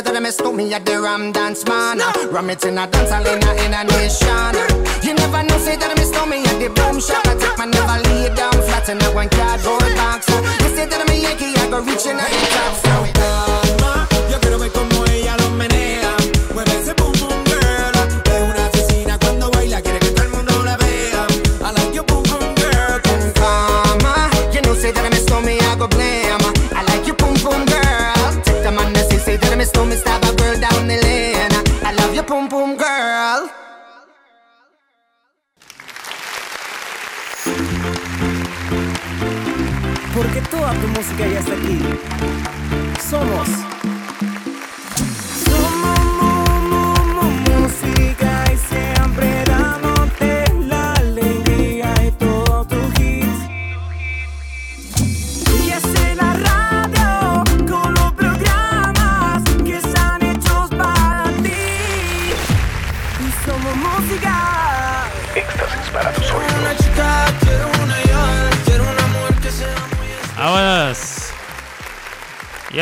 Say that me stole me at the Ram Dance Man. Ram it in a dance hall in a, in a nation.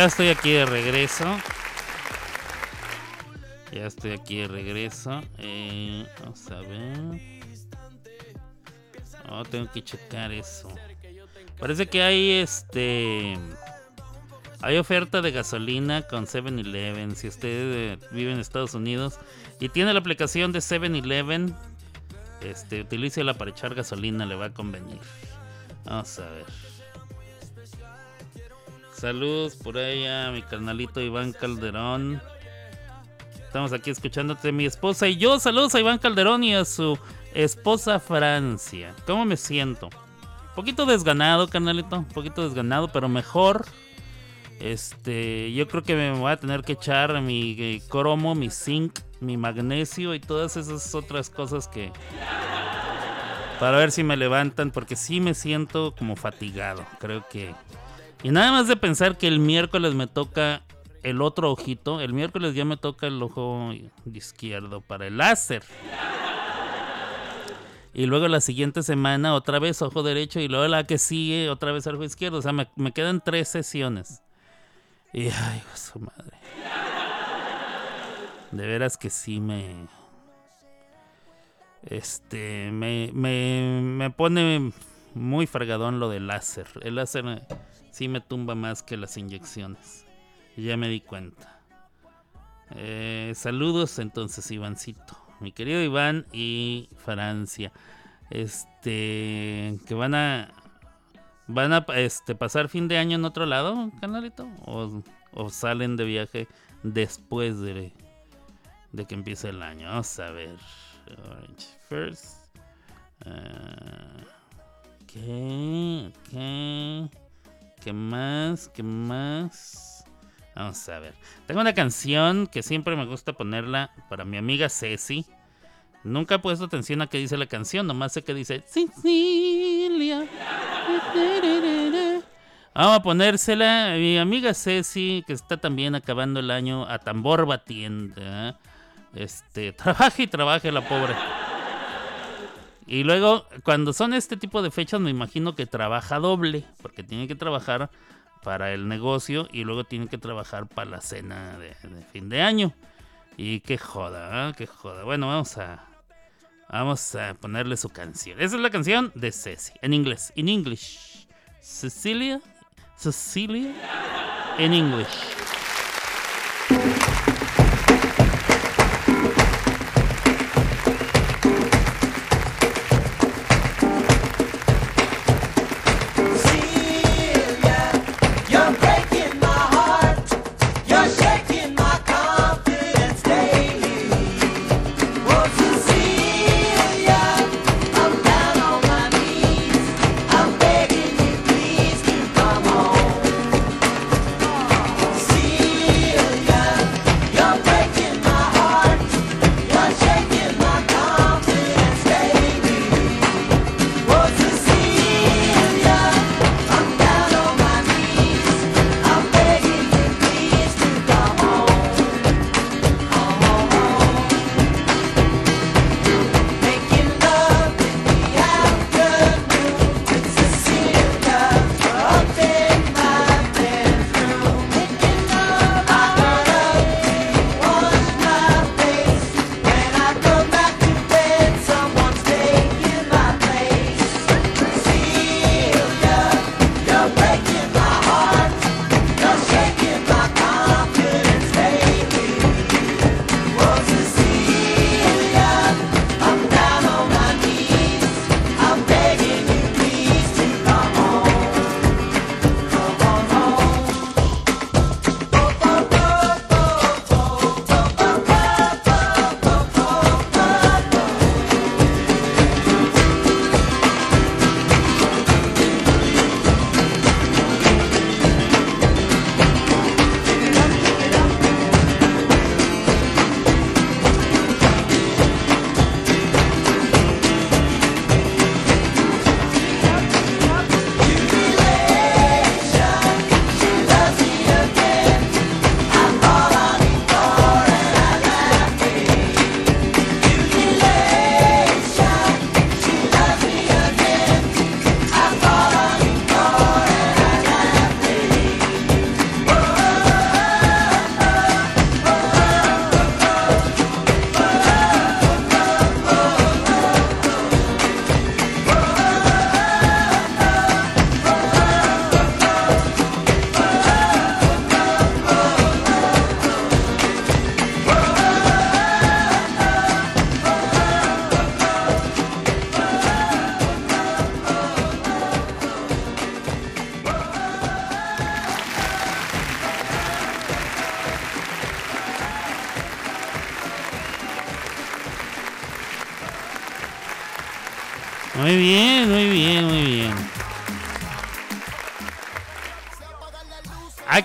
Estoy aquí de regreso. Ya estoy aquí de regreso. Eh, vamos a ver. Oh, tengo que checar eso. Parece que hay este. Hay oferta de gasolina con 7-Eleven. Si usted eh, vive en Estados Unidos y tiene la aplicación de 7-Eleven, este, utilícela para echar gasolina, le va a convenir. Vamos a ver. Saludos por ahí a mi carnalito Iván Calderón. Estamos aquí escuchándote mi esposa y yo. Saludos a Iván Calderón y a su esposa Francia. ¿Cómo me siento? Un poquito desganado, carnalito. Un poquito desganado, pero mejor. Este, yo creo que me voy a tener que echar mi eh, cromo, mi zinc, mi magnesio y todas esas otras cosas que para ver si me levantan porque sí me siento como fatigado. Creo que y nada más de pensar que el miércoles me toca el otro ojito, el miércoles ya me toca el ojo izquierdo para el láser. Y luego la siguiente semana otra vez ojo derecho y luego la que sigue otra vez ojo izquierdo. O sea, me, quedan tres sesiones. Y ay, su madre. De veras que sí me... Este, me, me, me pone muy fregadón lo del láser. El láser sí me tumba más que las inyecciones. Ya me di cuenta. Eh, saludos entonces, Ivancito. Mi querido Iván y Francia. Este, que van a van a este, pasar fin de año en otro lado, canalito, o, salen de viaje después de, de que empiece el año. Vamos a ver. Orange first. Ah, ¿Qué? ¿Qué? ¿Qué más? ¿Qué más? Vamos a ver. Tengo una canción que siempre me gusta ponerla para mi amiga Ceci. Nunca he puesto atención a qué dice la canción, nomás sé que dice Sicilia. Vamos a ponérsela a mi amiga Ceci, que está también acabando el año a tambor batiente. ¿eh? Este, trabaja y trabaja la pobre. Y luego, cuando son este tipo de fechas, me imagino que trabaja doble, porque tiene que trabajar para el negocio y luego tiene que trabajar para la cena de, fin de año. Y qué joda, ¿eh? qué joda. Bueno, vamos a vamos a ponerle su canción. Esa es la canción de Ceci, en inglés, en English. Cecilia, Cecilia, en English.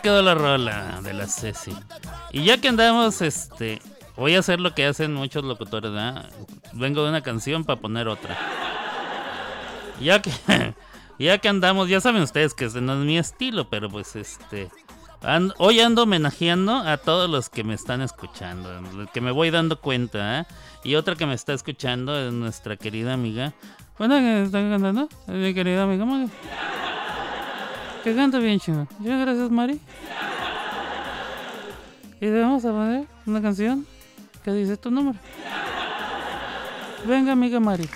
quedó la rola de la Ceci. Y ya que andamos, este, voy a hacer lo que hacen muchos locutores, ¿verdad? Vengo de una canción para poner otra. Ya que, [LAUGHS] ya que andamos, ya saben ustedes que no es mi estilo, pero pues este... And, hoy ando homenajeando a todos los que me están escuchando, que me voy dando cuenta, ¿eh? Y otra que me está escuchando es nuestra querida amiga. Bueno, que está cantando, mi querida amiga. Que canta bien chino. Yo gracias Mari. Y le vamos a poner una canción que dice tu nombre. Venga amiga Mari.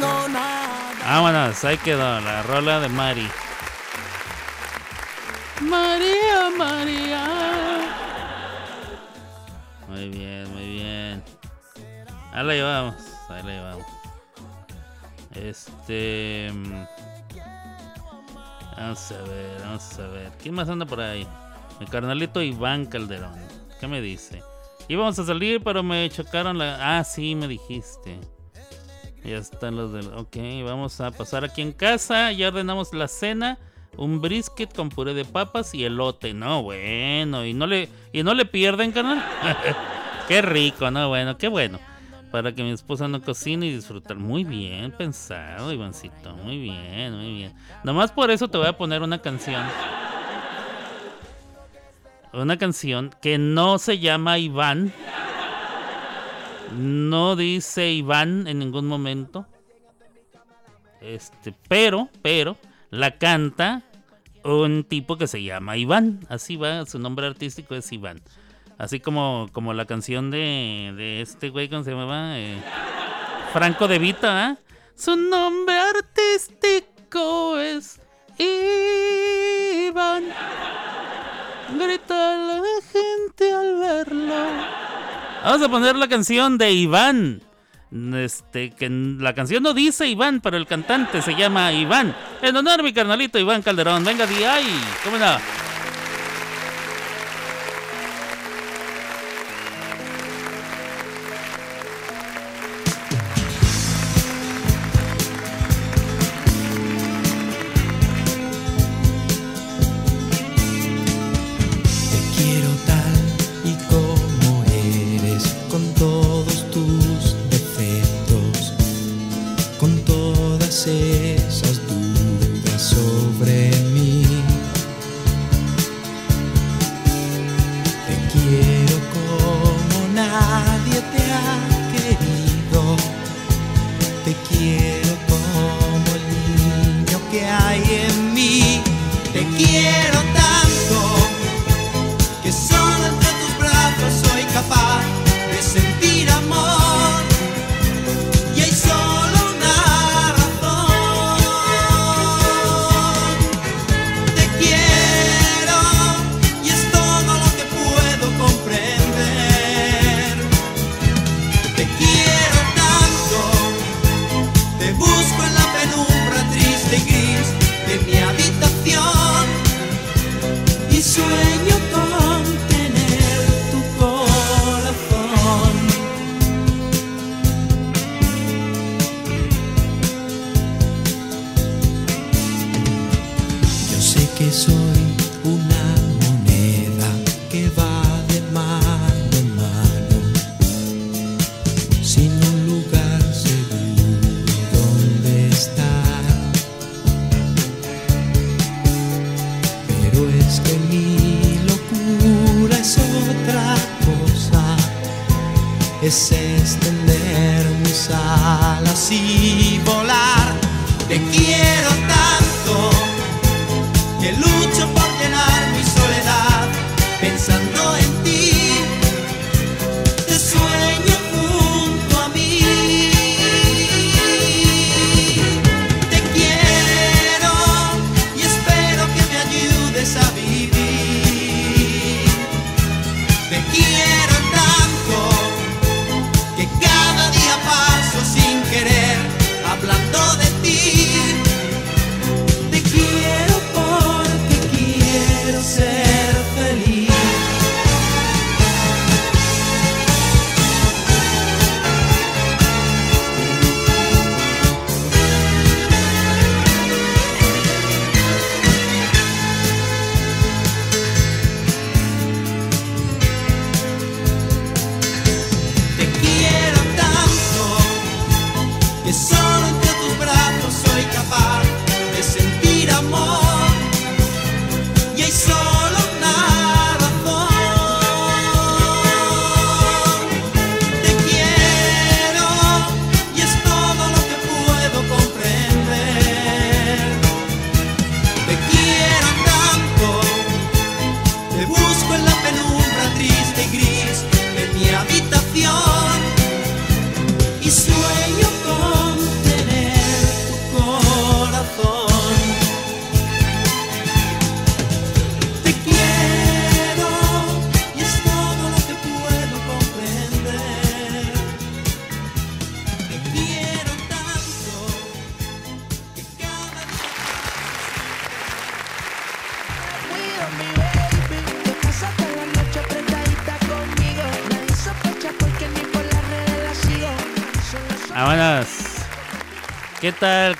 Vámonos, ahí quedó la rola de Mari. María, María. Muy bien, muy bien. Ahí la llevamos, ahí la llevamos. Este. mm, Vamos a ver, vamos a ver. ¿Quién más anda por ahí? Mi carnalito Iván Calderón. ¿Qué me dice? Íbamos a salir, pero me chocaron la. Ah, sí, me dijiste. Ya están los del. Ok, vamos a pasar aquí en casa. Ya ordenamos la cena. Un brisket con puré de papas y elote. No, bueno. Y no le, y no le pierden, canal. [LAUGHS] qué rico, no, bueno, qué bueno. Para que mi esposa no cocine y disfrutar. Muy bien pensado, Ivancito. Muy bien, muy bien. Nomás por eso te voy a poner una canción. Una canción que no se llama Iván. No dice Iván en ningún momento. Este, pero, pero, la canta un tipo que se llama Iván. Así va, su nombre artístico es Iván. Así como, como la canción de, de este güey, ¿cómo se llamaba? Eh, Franco de Vita, ¿ah? Su nombre artístico es Iván. Grita la gente al verlo. Vamos a poner la canción de Iván. Este, que la canción no dice Iván, pero el cantante se llama Iván. En honor a mi carnalito Iván Calderón. Venga, di ay, ¿cómo no?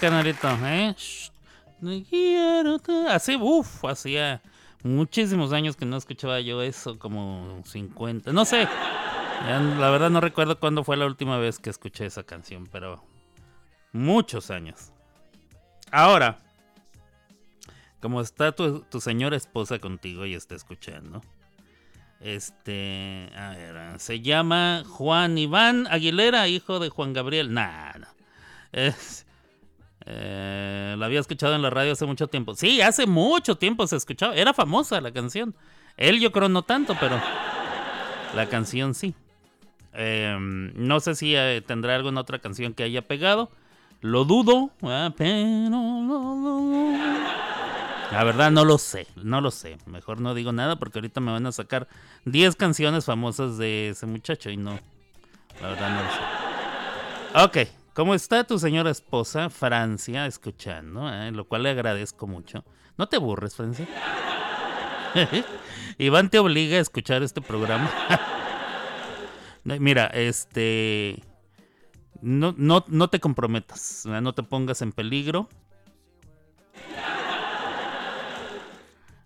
¿Qué tal, canalito? ¿Eh? Así, uff, hacía muchísimos años que no escuchaba yo eso, como 50, no sé. La verdad no recuerdo cuándo fue la última vez que escuché esa canción, pero muchos años. Ahora, como está tu, tu señora esposa contigo y está escuchando, este, a ver, se llama Juan Iván Aguilera, hijo de Juan Gabriel. No. Es, eh, la había escuchado en la radio hace mucho tiempo. Sí, hace mucho tiempo se escuchaba. Era famosa la canción. Él yo creo no tanto, pero la canción sí. Eh, no sé si eh, tendrá alguna otra canción que haya pegado. Lo dudo, ah, pero lo. La verdad no lo sé, no lo sé. Mejor no digo nada porque ahorita me van a sacar 10 canciones famosas de ese muchacho y no. La verdad no lo sé. Ok, ¿cómo está tu señora esposa, Francia, escuchando? eh? Lo cual le agradezco mucho. No te aburres, Francia. [LAUGHS] Iván te obliga a escuchar este programa. [LAUGHS] Mira, este... No, no, no te comprometas, no te pongas en peligro.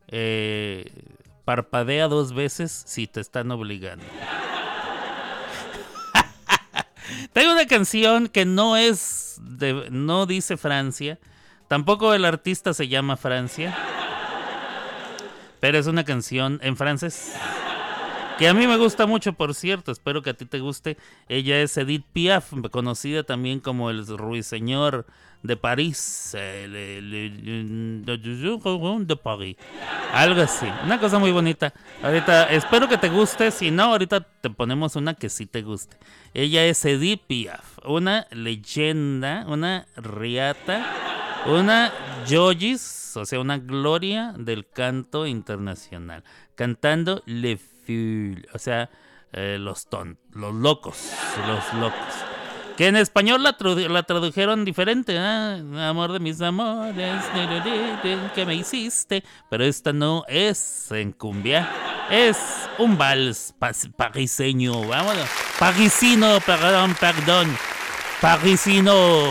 Eh, parpadea dos veces si te están obligando. Tengo una canción que no es de, no dice Francia, tampoco el artista se llama Francia, pero es una canción en francés. Que a mí me gusta mucho, por cierto, espero que a ti te guste. Ella es Edith Piaf, conocida también como el ruiseñor de París, eh, de París, algo así, una cosa muy bonita. Ahorita espero que te guste, si no, ahorita te ponemos una que sí te guste. Ella es Edith Piaf, una leyenda, una riata, una Joyis, o sea, una gloria del canto internacional, cantando Le Ful, o sea, eh, los ton, los locos, los locos. Que en español la, tradu- la tradujeron diferente, ¿ah? Amor de mis amores, que me hiciste. Pero esta no es en cumbia, es un vals pariseño, vámonos. Parisino, perdón, perdón. Parisino.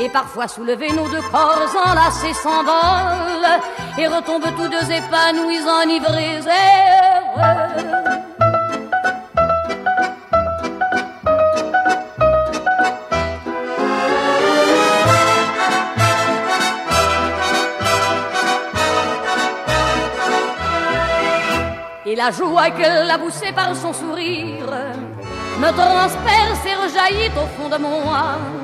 Et parfois soulevés, nos deux corps enlacés s'envolent et retombent tous deux épanouis, enivrés et heureux. Et la joie qu'elle a poussée par son sourire me transperce et rejaillit au fond de moi.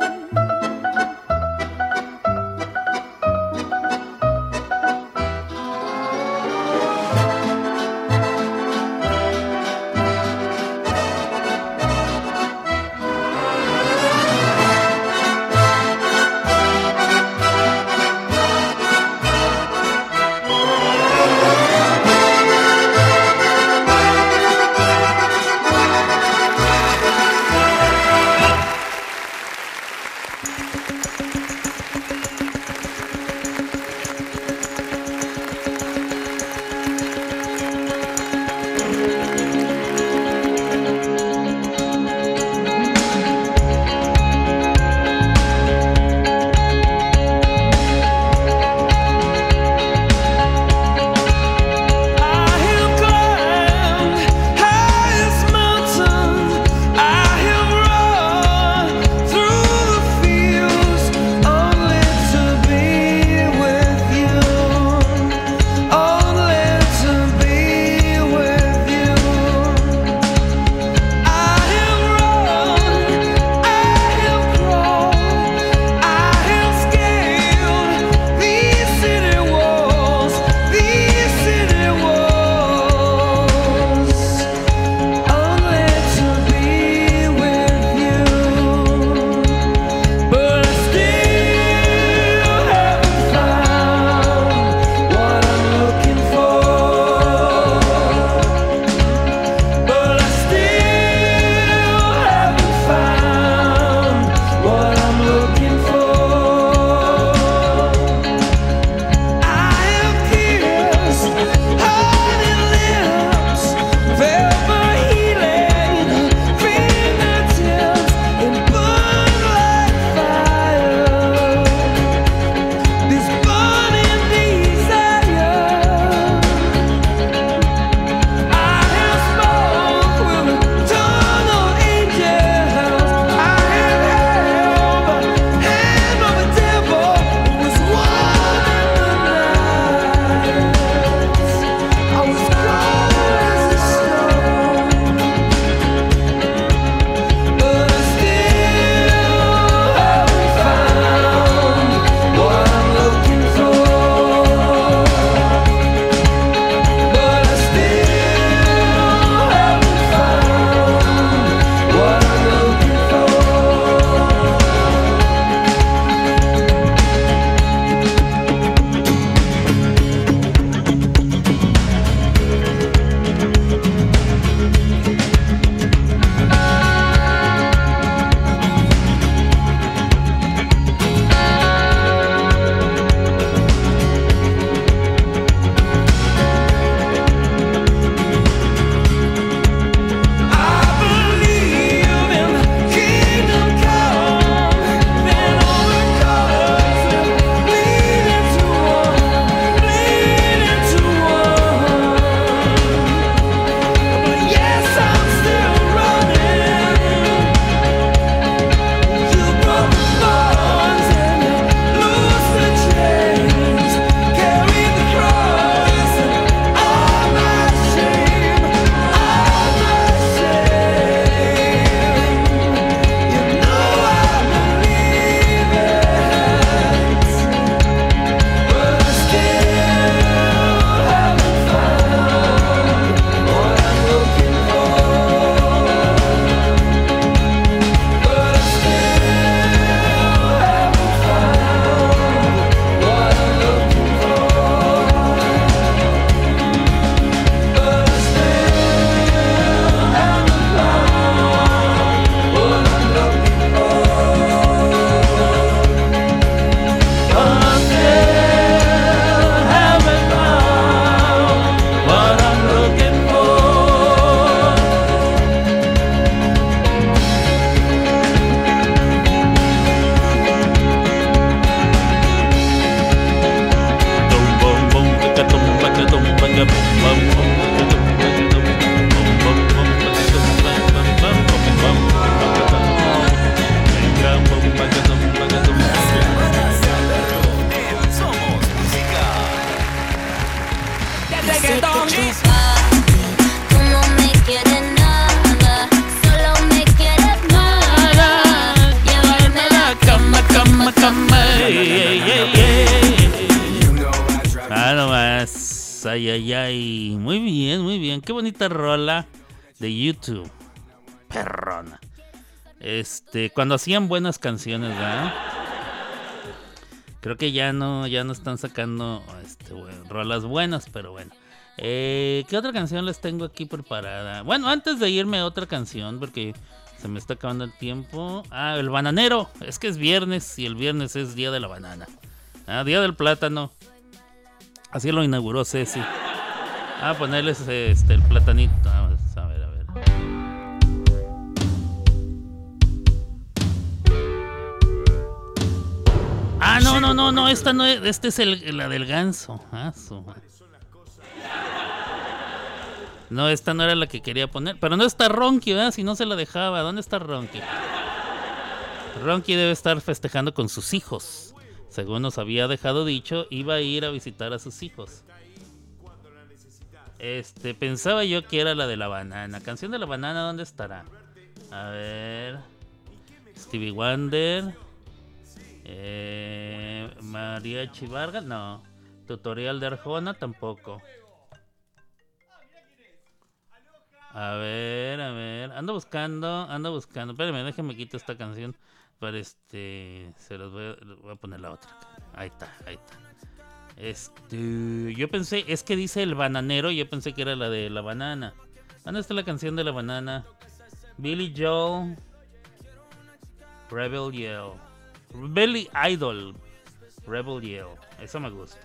Bonita rola de YouTube. Perrona. Este, cuando hacían buenas canciones, ¿verdad? Creo que ya no, ya no están sacando este, bueno, rolas buenas, pero bueno. Eh, ¿Qué otra canción les tengo aquí preparada? Bueno, antes de irme a otra canción, porque se me está acabando el tiempo. Ah, el bananero. Es que es viernes y el viernes es día de la banana. Ah, día del plátano. Así lo inauguró Ceci. Ah, ponerles este, el platanito. Vamos a ver, a ver. Ah, no, no, no, no, esta no es, este es el, la del ganso. Ah. No, esta no era la que quería poner. Pero no está Ronky, ¿verdad? Si no se la dejaba. ¿Dónde está Ronky? Ronky debe estar festejando con sus hijos. Según nos había dejado dicho, iba a ir a visitar a sus hijos. Este, pensaba yo que era la de la banana. Canción de la banana, ¿dónde estará? A ver. Stevie Wonder. Eh, María Chivarga, no. Tutorial de Arjona, tampoco. A ver, a ver. Ando buscando, ando buscando. Espérenme, déjenme quitar esta canción. Para este. Se los voy a, voy a poner la otra. Ahí está, ahí está. Este. Yo pensé, es que dice el bananero. Yo pensé que era la de la banana. ¿Dónde está la canción de la banana? Billy Joel. Rebel Yell. Billy Idol. Rebel Yell. Eso me gusta.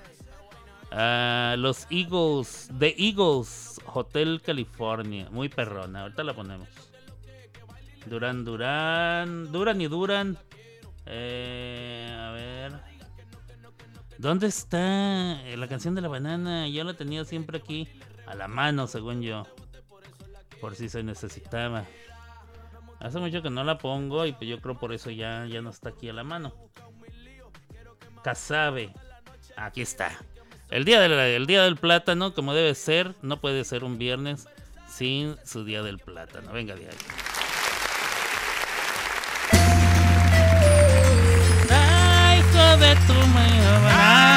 Ah, los Eagles. The Eagles. Hotel California. Muy perrona. Ahorita la ponemos. Duran, Duran. Duran y Duran. Eh, a ver. ¿Dónde está la canción de la banana? Yo la tenía siempre aquí a la mano, según yo. Por si se necesitaba. Hace mucho que no la pongo y pues yo creo por eso ya, ya no está aquí a la mano. Casabe. Aquí está. El día, del, el día del plátano, como debe ser, no puede ser un viernes sin su día del plátano. Venga de ahí. Ay, de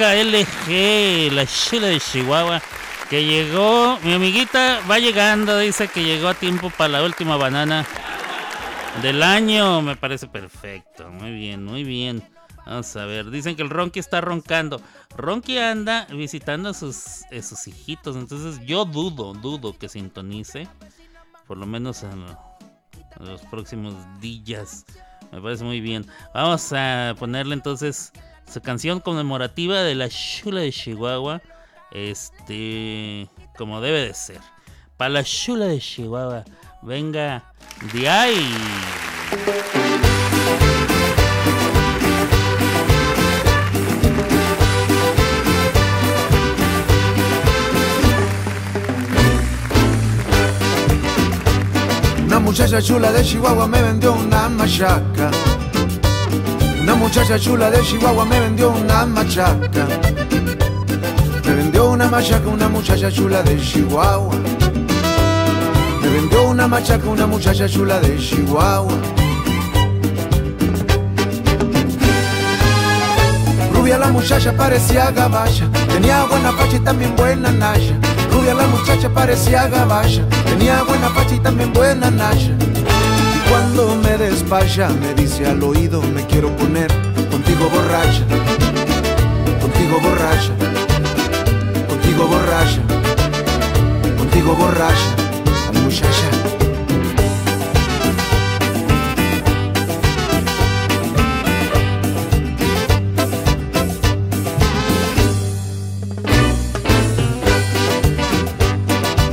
LG, la chula de Chihuahua, que llegó, mi amiguita va llegando, dice que llegó a tiempo para la última banana del año, me parece perfecto, muy bien, muy bien. Vamos a ver, dicen que el Ronky está roncando. Ronky anda visitando a sus, a sus hijitos, entonces yo dudo, dudo que sintonice, por lo menos en, en los próximos días. Me parece muy bien. Vamos a ponerle entonces su canción conmemorativa de la Chula de Chihuahua. Este, como debe de ser. Para la Chula de Chihuahua. Venga, de ahí. Una muchacha chula de Chihuahua me vendió una machaca. Muchacha chula de Chihuahua me vendió una machaca. Me vendió una machaca una muchacha chula de Chihuahua. Me vendió una machaca una muchacha chula de Chihuahua. Rubia la muchacha parecía gabacha, tenía buena facha y también buena naya. Rubia la muchacha parecía gabacha, tenía buena facha y también buena naya. Y cuando me despacha me dice al oído me quiero poner contigo borracha, contigo borracha, contigo borracha, contigo borracha, muchacha.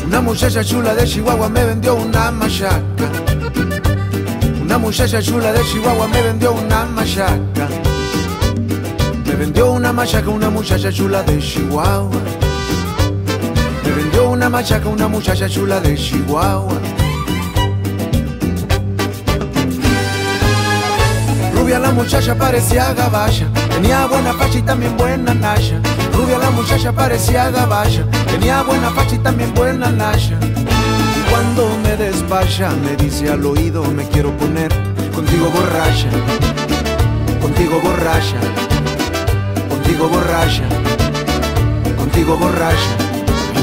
Una muchacha chula de Chihuahua me vendió una machaca. Una muchacha chula de Chihuahua me vendió una machaca. Me vendió una machaca una muchacha chula de Chihuahua. Me vendió una machaca una muchacha chula de Chihuahua. Rubia la muchacha parecía gabacha, tenía buena facha y también buena naya. Rubia la muchacha parecía gabacha, tenía buena facha y también buena naya. Cuando me despacha me dice al oído me quiero poner contigo borracha, contigo borracha, contigo borracha, contigo borracha,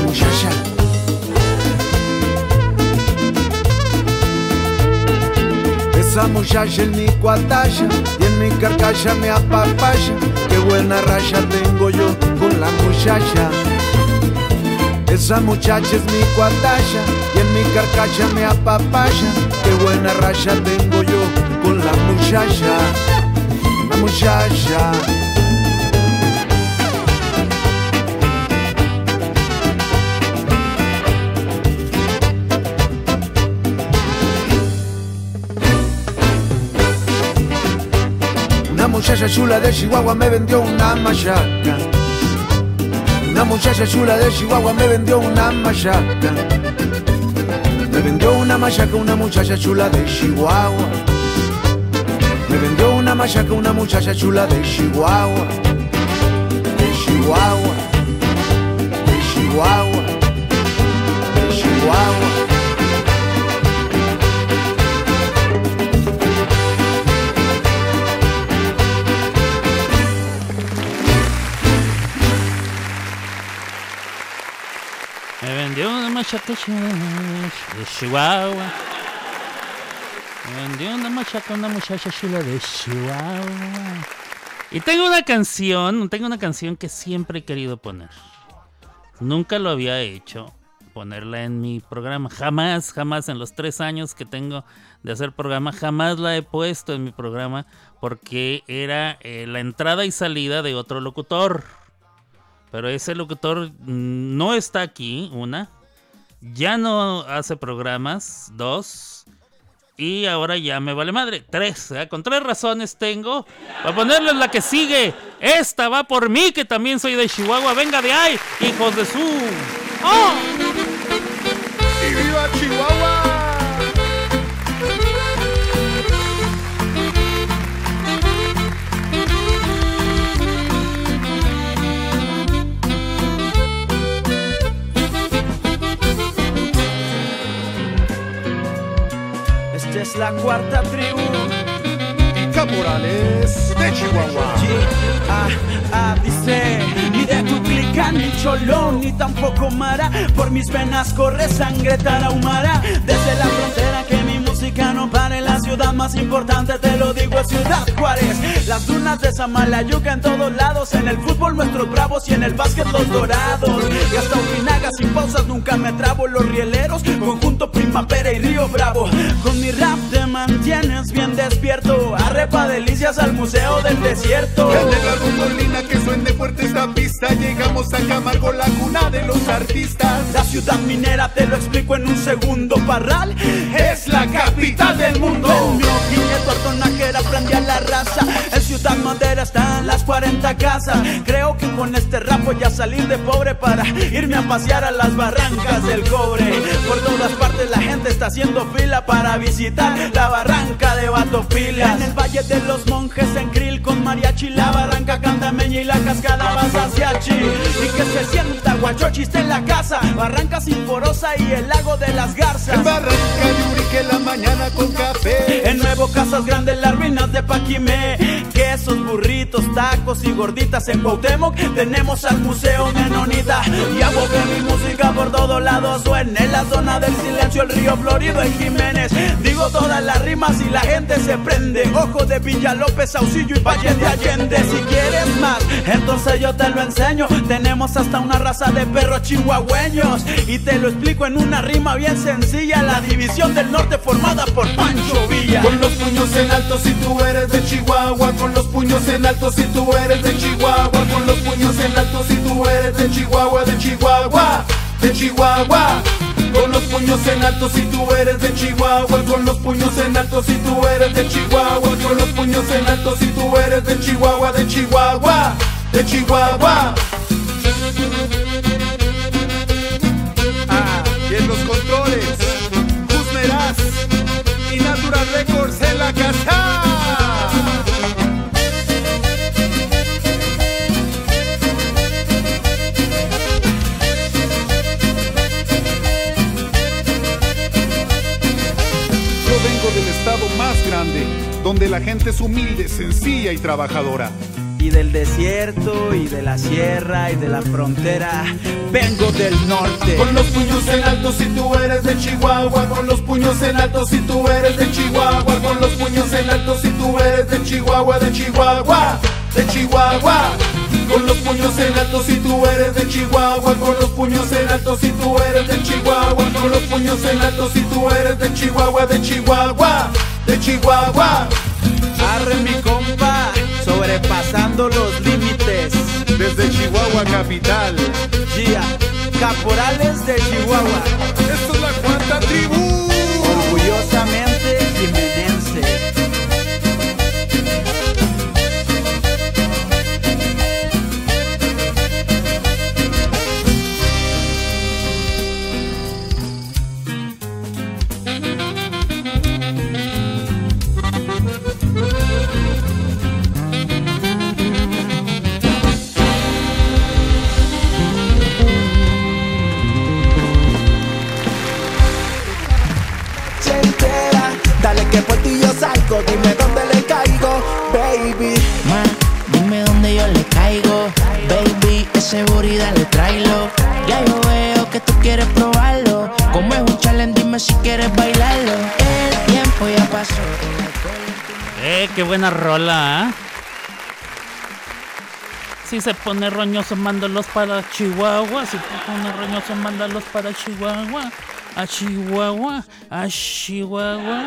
muchacha. Esa muchacha es mi cuatacha y en mi carcacha me apapacha. Qué buena racha tengo yo con la muchacha. Esa muchacha es mi cuatacha y en mi carcacha me apapacha. Qué buena racha tengo yo con la muchacha. La muchacha. Una muchacha chula de Chihuahua me vendió una machaca. Una muchacha chula de Chihuahua me vendió una machaca. Me vendió una machaca una muchacha chula de Chihuahua. Me vendió una machaca una muchacha chula de Chihuahua. Chihuahua. Una muchacha de Chihuahua. Y tengo una canción, tengo una canción que siempre he querido poner. Nunca lo había hecho, ponerla en mi programa. Jamás, jamás en los tres años que tengo de hacer programa, jamás la he puesto en mi programa porque era eh, la entrada y salida de otro locutor. Pero ese locutor mm, no está aquí, una. Ya no hace programas, dos. y ahora ya me vale madre. Tres, ¿eh? con tres razones tengo. Para ponerles la que sigue. Esta va por mí, que también soy de Chihuahua. Venga de ahí, hijos de su. ¡Oh! ¡Y viva Chihuahua! Es la cuarta tribu. Caporales de Chihuahua. Ah, ah, dice, ni de tu clica, ni cholón, ni tampoco mara. Por mis venas corre sangre tarahumara. Desde la frontera que mi música no pare. La ciudad más importante, te lo digo, es Ciudad Juárez. Las dunas de Samalayuca en todos lados. En el fútbol nuestros bravos y en el básquet los dorados. Y hasta Ojinaga sin pausas nunca me trabo. Los rieleros, conjunto Primavera y Río Bravo. Con mi rap te mantienes bien despierto. Arrepa delicias al Museo del Desierto. Gondolina que suene fuerte esta pista Llegamos a Camargo, la cuna de los artistas La ciudad minera te lo explico en un segundo Parral es la capital del mundo Guiñeto Artonajera prende a la raza. En Ciudad Madera están las 40 casas. Creo que con este rap voy a salir de pobre Para irme a pasear a las barrancas del cobre. Por todas partes la gente está haciendo fila Para visitar la barranca de Batopilas. En el Valle de los Monjes en Krill con mariachi La barranca cantameña y la cascada Basaciachi Y que se sienta guachochiste en la casa Barranca Sinforosa y el lago de las garzas. En Barranca de Urique la mañana con café En Nuevo Casas Grandes las ruinas de Paquimé. Quesos, burritos, tacos y gorditas En Cuauhtémoc. Tenemos al Museo Menonita. Y hago que mi música por todos lados suene En la zona del silencio el río Florido en Jiménez. Digo todas las rimas y la gente se prende. Ojo de Villa López, Saucillo y Valle de Allende. Si quieres más, entonces yo te lo enseño. Tenemos hasta una raza de perros chihuahueños. Y te lo explico en una rima bien sencilla. La división del norte formada por Pancho Con los puños en alto si tú eres de Chihuahua. Con los puños en alto si tú eres de Chihuahua. Con los puños en alto si tú eres de Chihuahua De Chihuahua, de Chihuahua. Con los puños en alto si tú eres de Chihuahua. Con los puños en alto si tú eres de Chihuahua. Con los puños en alto si tú eres de Chihuahua De Chihuahua, de Chihuahua. Ah, y en los controles del estado más grande, donde la gente es humilde, sencilla y trabajadora. Y del desierto, y de la sierra, y de la frontera. Vengo del norte. Con los puños en alto si tú eres de Chihuahua. Con los puños en alto si tú eres de Chihuahua. Con los puños en alto si tú eres de Chihuahua De Chihuahua, de Chihuahua. Con los puños en alto si tú eres de Chihuahua. Con los puños en alto si tú eres de Chihuahua. Con los puños en alto si tú eres de Chihuahua De Chihuahua, de Chihuahua. Arre mi compa, sobrepasando los límites. Desde Chihuahua capital. Gia, caporales de Chihuahua rola, ¿ah? Si se pone roñoso, mándalos para Chihuahua. Si se pone roñoso, mándalos para Chihuahua. A Chihuahua, a Chihuahua.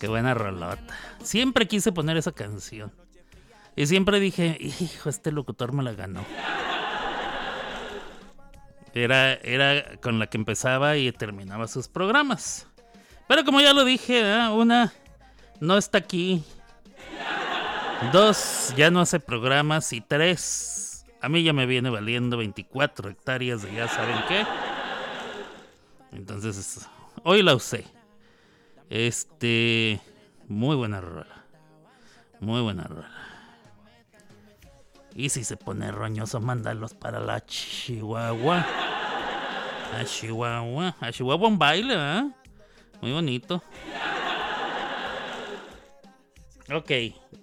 Qué buena rolota. Siempre quise poner esa canción. Y siempre dije, hijo, este locutor me la ganó. Era, era con la que empezaba y terminaba sus programas. Pero como ya lo dije, ¿eh? una no está aquí. Dos, ya no hace programas. Y tres, a mí ya me viene valiendo 24 hectáreas de ya saben qué. Entonces, hoy la usé. Este, muy buena rola. Muy buena rola. Y si se pone roñoso, mándalos para la Chihuahua. A Chihuahua. A Chihuahua un baile, ¿eh? Muy bonito. Ok,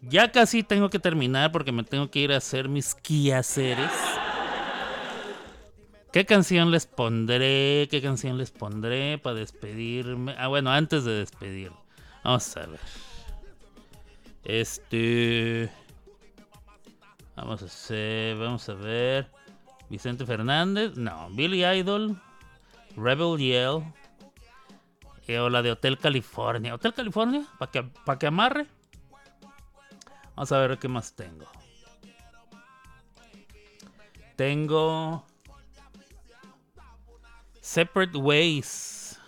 ya casi tengo que terminar porque me tengo que ir a hacer mis quehaceres. ¿Qué canción les pondré? ¿Qué canción les pondré para despedirme? Ah, bueno, antes de despedir. Vamos a ver. Este. Vamos a hacer. Vamos a ver. Vicente Fernández. No. Billy Idol. Rebel Yell. eh, o la de Hotel California. Hotel California. Para que, pa' que amarre. Vamos a ver qué más tengo. Tengo. Separate Ways.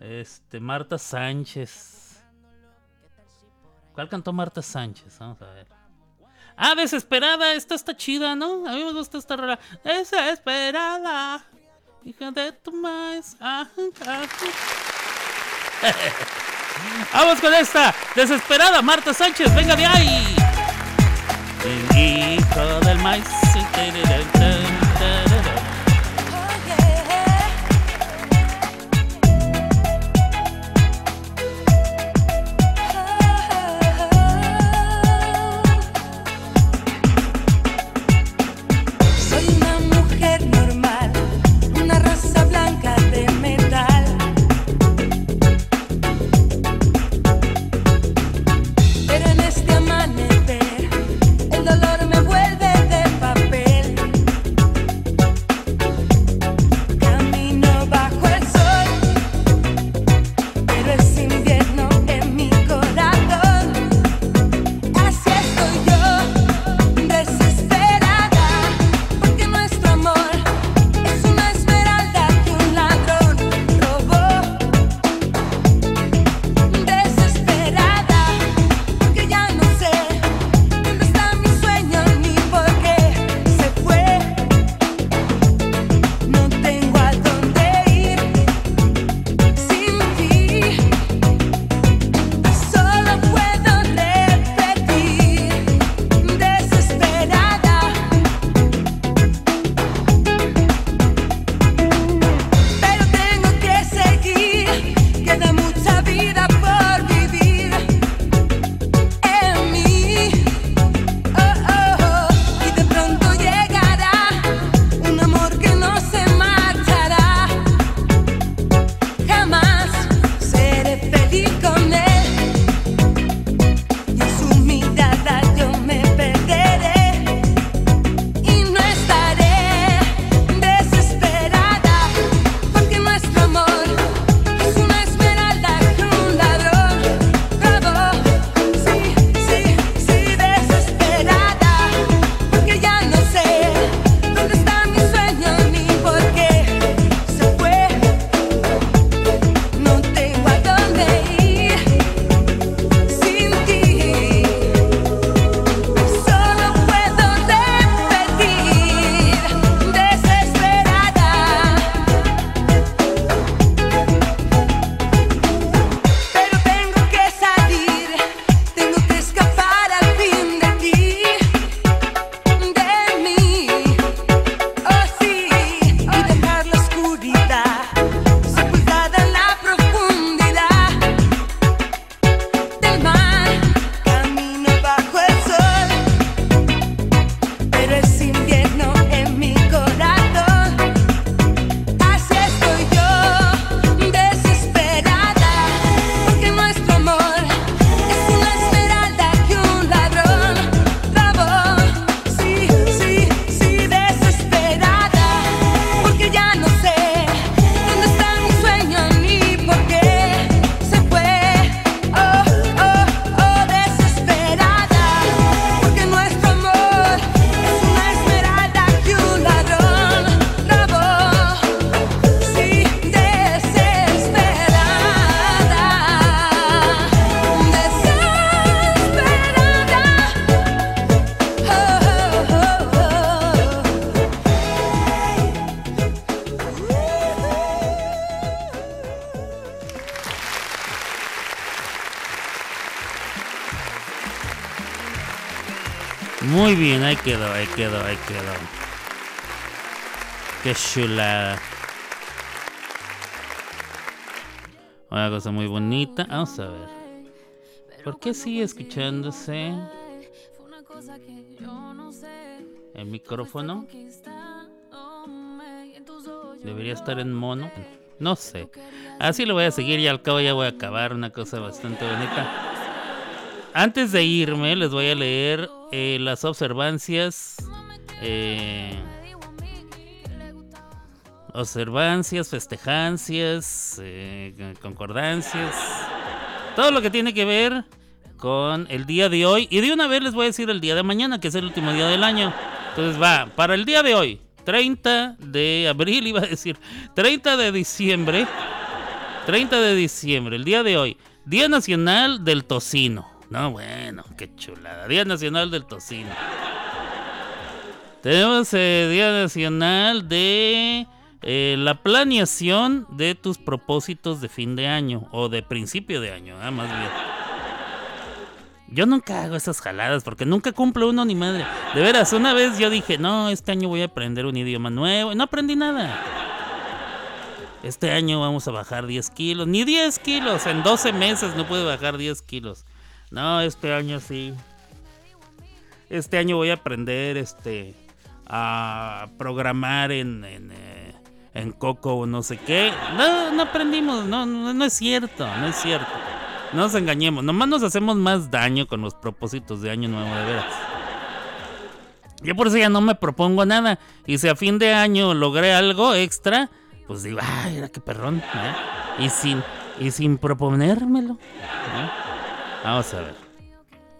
Este, Marta Sánchez. ¿Cuál cantó Marta Sánchez? Vamos a ver. Ah, desesperada. Esta está chida, ¿no? A mí me gusta esta rara. Desesperada. Hija de tu maíz. Ah, ah, ah. [LAUGHS] Vamos con esta. Desesperada, Marta Sánchez. Venga de ahí. El hijo del. Muy bien, ahí quedó, ahí quedó, ahí quedó. Qué chulada. Una cosa muy bonita. Vamos a ver. ¿Por qué sigue escuchándose el micrófono? Debería estar en mono. No sé. Así lo voy a seguir y al cabo ya voy a acabar. Una cosa bastante bonita. Antes de irme, les voy a leer eh, las observancias. Eh, observancias, festejancias, eh, concordancias. Todo lo que tiene que ver con el día de hoy. Y de una vez les voy a decir el día de mañana, que es el último día del año. Entonces va, para el día de hoy, 30 de abril, [LAUGHS] iba a decir, 30 de diciembre. 30 de diciembre, el día de hoy, Día Nacional del Tocino. No, bueno, qué chulada. Día Nacional del Tocino. Tenemos el Día Nacional de eh, la planeación de tus propósitos de fin de año o de principio de año, ah, más bien. Yo nunca hago esas jaladas porque nunca cumplo uno ni madre. De veras, una vez yo dije, no, este año voy a aprender un idioma nuevo y no aprendí nada. Este año vamos a bajar 10 kilos, ni 10 kilos, en 12 meses no puedo bajar 10 kilos. No, este año sí. Este año voy a aprender este a programar en, en, eh, en Coco o no sé qué. No, no aprendimos, no, no, es cierto, no es cierto. No nos engañemos, nomás nos hacemos más daño con los propósitos de año nuevo, de veras. Yo por eso ya no me propongo nada. Y si a fin de año logré algo extra, pues digo, ay, era qué perrón. Y sin, y sin proponérmelo. Vamos a ver.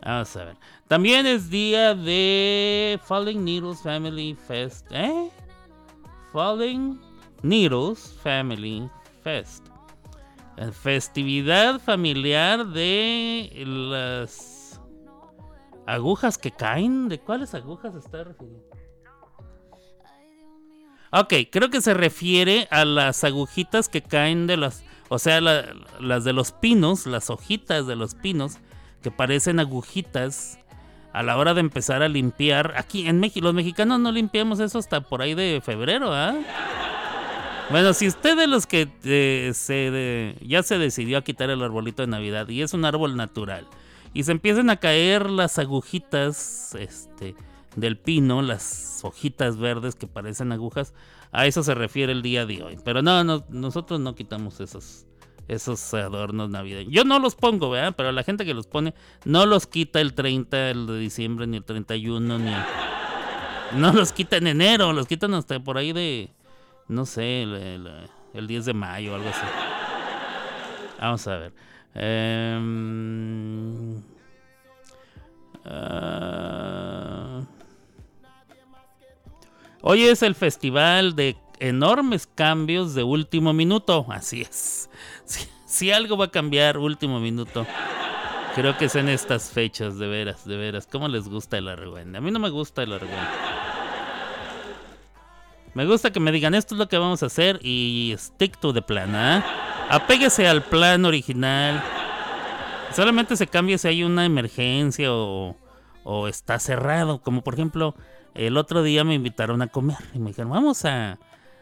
Vamos a ver. También es día de Falling Needles Family Fest. ¿Eh? Falling Needles Family Fest. Festividad familiar de las agujas que caen. ¿De cuáles agujas está refiriendo? Ok, creo que se refiere a las agujitas que caen de las... O sea, la- las de los pinos, las hojitas de los pinos, que parecen agujitas a la hora de empezar a limpiar. Aquí en México, los mexicanos no limpiamos eso hasta por ahí de febrero, ¿ah? Bueno, si usted de los que eh, se ya se decidió a quitar el arbolito de Navidad y es un árbol natural y se empiezan a caer las agujitas este, del pino, las hojitas verdes que parecen agujas, a eso se refiere el día de hoy. Pero no, no nosotros no quitamos esos, esos adornos navideños. Yo no los pongo, ¿verdad? Pero la gente que los pone no los quita el 30 el de diciembre, ni el 31, ni... No los quita en enero, los quitan hasta por ahí de no sé, el, el- el 10 de mayo algo así. Vamos a ver. Ah, hoy es el festival de enormes cambios de último minuto. Así es. Si, algo va a cambiar último minuto, creo que es en estas fechas, de veras, de veras. ¿Cómo les gusta el argüende? A mí no me gusta el argüende. Me gusta que me digan esto es lo que vamos a hacer y stick to the plan, ¿ah? Apéguese al plan original. Solamente se cambia si hay una emergencia o, o está cerrado. Como por ejemplo, el otro día me invitaron a comer y me dijeron, vamos a,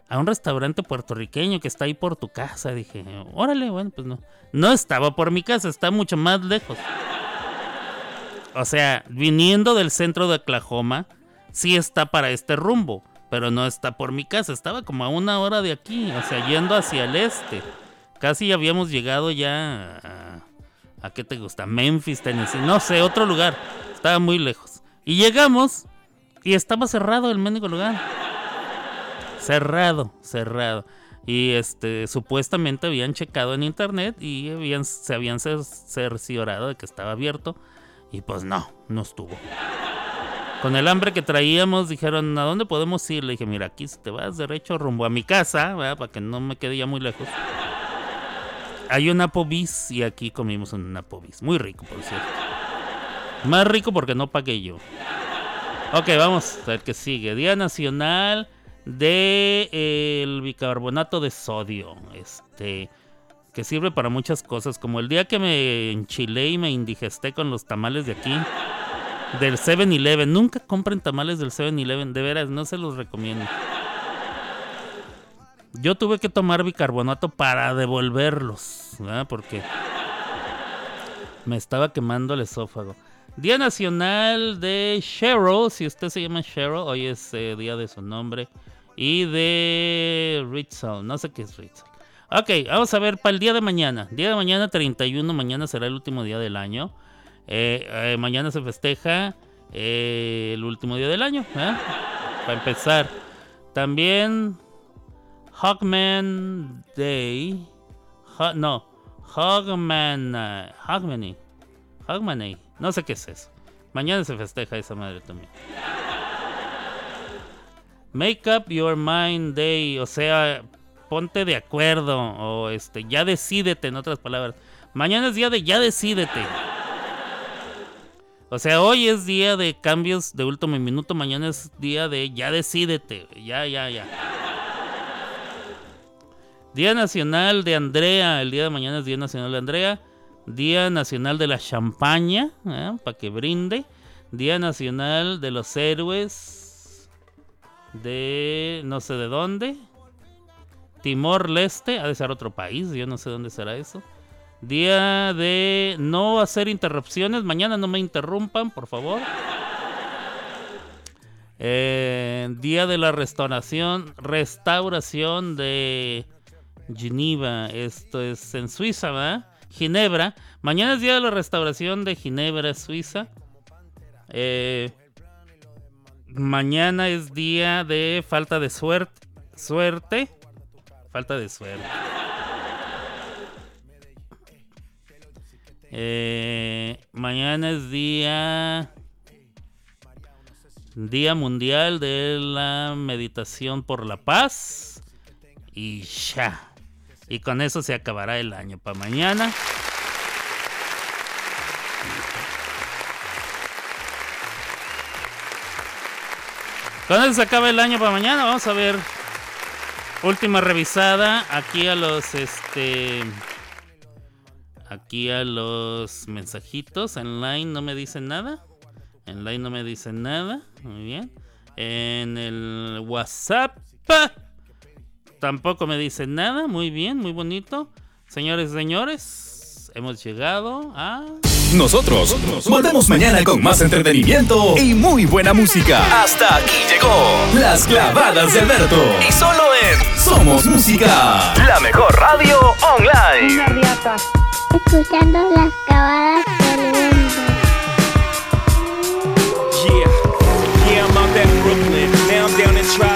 a un restaurante puertorriqueño que está ahí por tu casa. Dije, órale, bueno, pues no. No estaba por mi casa, está mucho más lejos. O sea, viniendo del centro de Oklahoma, sí está para este rumbo, pero no está por mi casa. Estaba como a una hora de aquí, o sea, yendo hacia el este. Casi habíamos llegado ya a... ¿A qué te gusta? Memphis, Tennessee. No sé, otro lugar. Estaba muy lejos. Y llegamos y estaba cerrado el mendigo lugar. Cerrado, cerrado. Y este, supuestamente habían checado en internet y habían, se habían cer- cerciorado de que estaba abierto. Y pues no, no estuvo. Con el hambre que traíamos, dijeron, ¿a dónde podemos ir? Le dije, mira, aquí si te vas derecho rumbo a mi casa, ¿verdad? para que no me quede ya muy lejos. Hay un Applebee's y aquí comimos un Applebee's. Muy rico, por cierto. Más rico porque no pagué yo. Ok, vamos a ver qué sigue. Día Nacional del bicarbonato de sodio. Este. Que sirve para muchas cosas. Como el día que me enchilé y me indigesté con los tamales de aquí. Del 7-Eleven. Nunca compren tamales del 7-Eleven. De veras, no se los recomiendo. Yo tuve que tomar bicarbonato para devolverlos. ¿verdad? Porque me estaba quemando el esófago. Día Nacional de Cheryl. Si usted se llama Cheryl, hoy es eh, día de su nombre. Y de Ritzel. No sé qué es Ritzel. Ok, vamos a ver para el día de mañana. Día de mañana 31, mañana será el último día del año. Eh, eh, mañana se festeja el último día del año. Para empezar. También Hogman Day. No, Hogman. Hogmanay. Hogmanay. No sé qué es eso. Mañana se festeja esa madre también. Make up your mind day, o sea, ponte de acuerdo o este, ya decídete en otras palabras. Mañana es día de ya decídete. O sea, hoy es día de cambios de último minuto, mañana es día de ya decídete, ya, ya, ya. Día Nacional de Andrea, el día de mañana es Día Nacional de Andrea. Día Nacional de la Champaña, para que brinde. Día Nacional de los Héroes de no sé de dónde. Timor Leste, ha de ser otro país, yo no sé dónde será eso. Día de no hacer interrupciones, mañana no me interrumpan, por favor. Eh, día de la restauración, restauración de Geneva, esto es en Suiza, ¿verdad? Ginebra. Mañana es día de la restauración de Ginebra, Suiza. Eh, mañana es día de falta de suerte. Suerte. Falta de suerte. Eh, mañana es día. Día Mundial de la Meditación por la Paz. Y ya. Y con eso se acabará el año para mañana. Con eso se acaba el año para mañana. Vamos a ver. Última revisada. Aquí a los este. Aquí a los mensajitos. En line no me dicen nada. En line no me dicen nada. Muy bien. En el WhatsApp. Tampoco me dicen nada. Muy bien, muy bonito. Señores, señores. Hemos llegado a. Nosotros volvemos mañana con más entretenimiento y muy buena música. Hasta aquí llegó Las Clavadas de Alberto. Y solo en Somos Música, la mejor radio online. Escuchando las clavadas del viento. Yeah, yeah, I'm out at Brooklyn. Now I'm down in right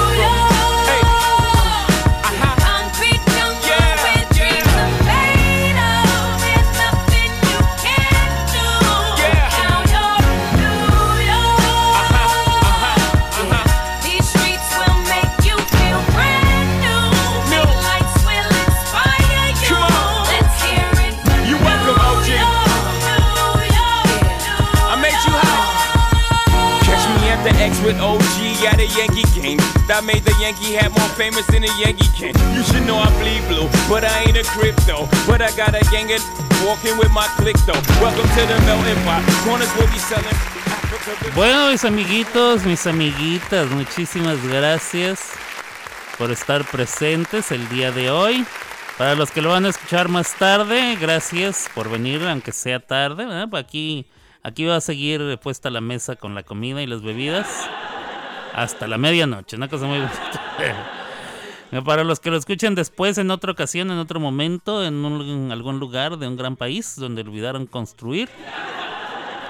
Yankee game. That made the Yankee hat more famous than a Yankee can. You should know I bleed blue, but I ain't a crypto. But I got a gang of walking with my click though. Welcome to the melting pot. Corners will be selling. Bueno, mis amiguitos, mis amiguitas, muchísimas gracias por estar presentes el día de hoy. Para los que lo van a escuchar más tarde, gracias por venir, aunque sea tarde. ¿verdad? Aquí, aquí va a seguir puesta la mesa con la comida y las bebidas hasta la medianoche. Una cosa muy. [LAUGHS] Para los que lo escuchen después, en otra ocasión, en otro momento, en, algún lugar de un gran país donde olvidaron construir.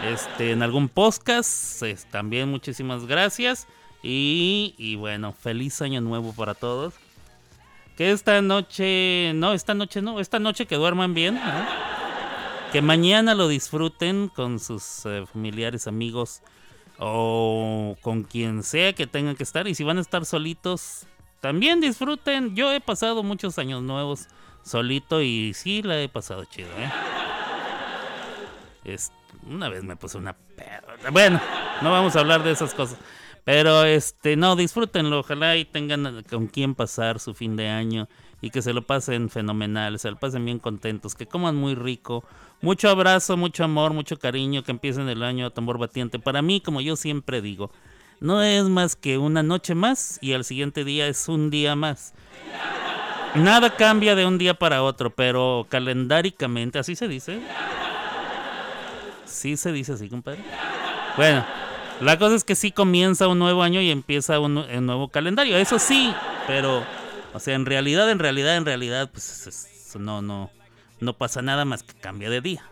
este, en algún podcast. es- también muchísimas gracias. Y, bueno, feliz año nuevo para todos. Que esta noche, no, esta noche no, esta noche que duerman bien. Que mañana lo disfruten con sus eh, familiares, amigos o con quien sea que tengan que estar. Y si van a estar solitos, también disfruten. Yo he pasado muchos años nuevos solito y sí la he pasado chido, ¿eh? Una vez me puse una perra. Bueno, no vamos a hablar de esas cosas. Pero este, no, disfrútenlo. Ojalá y tengan con quien pasar su fin de año y que se lo pasen fenomenal, se lo pasen bien contentos, que coman muy rico. Mucho abrazo, mucho amor, mucho cariño, que empiecen el año a tambor batiente. Para mí, como yo siempre digo, no es más que una noche más y al siguiente día es un día más. Nada cambia de un día para otro, pero calendáricamente, así se dice. Sí se dice así, compadre. Bueno, la cosa es que sí comienza un nuevo año y empieza un, un nuevo calendario. Eso sí, pero, o sea, en realidad, en realidad, en realidad, pues es- es- no, no, no pasa nada más que cambia de día.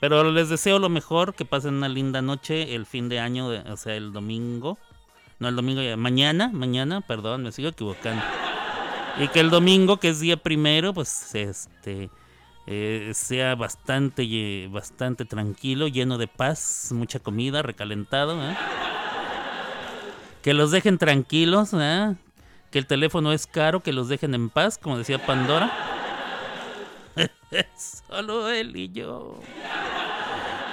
Pero les deseo lo mejor, que pasen una linda noche el fin de año, de- o sea, el domingo. No, el domingo ya, mañana, mañana, perdón, me sigo equivocando. Y que el domingo, que es día primero, pues este eh, sea bastante, eh, bastante tranquilo, lleno de paz, mucha comida, recalentado. ¿eh? Que los dejen tranquilos, ¿eh? que el teléfono es caro, que los dejen en paz, como decía Pandora. [LAUGHS] Solo él y yo.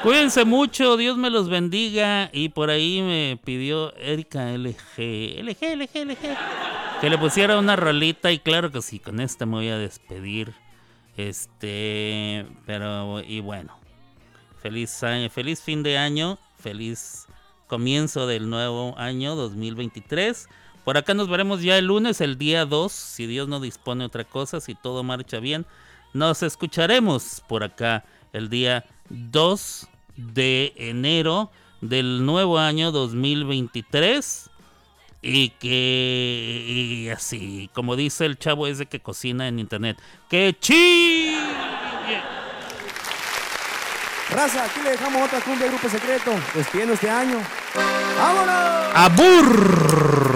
Cuídense mucho, Dios me los bendiga. Y por ahí me pidió Erika LG, LG, LG, LG, que le pusiera una rolita. Y claro que sí, con esta me voy a despedir. Este, pero, y bueno, feliz año, feliz fin de año, feliz comienzo del nuevo año 2023. Por acá nos veremos ya el lunes, el día 2, si Dios no dispone otra cosa, si todo marcha bien. Nos escucharemos por acá el día 2 de enero del nuevo año 2023. Y que, y así, como dice el chavo ese que cocina en internet, que chi. Raza, aquí le dejamos otra cumbia de grupo secreto, despidiendo este año. ¡Vámonos! Abur.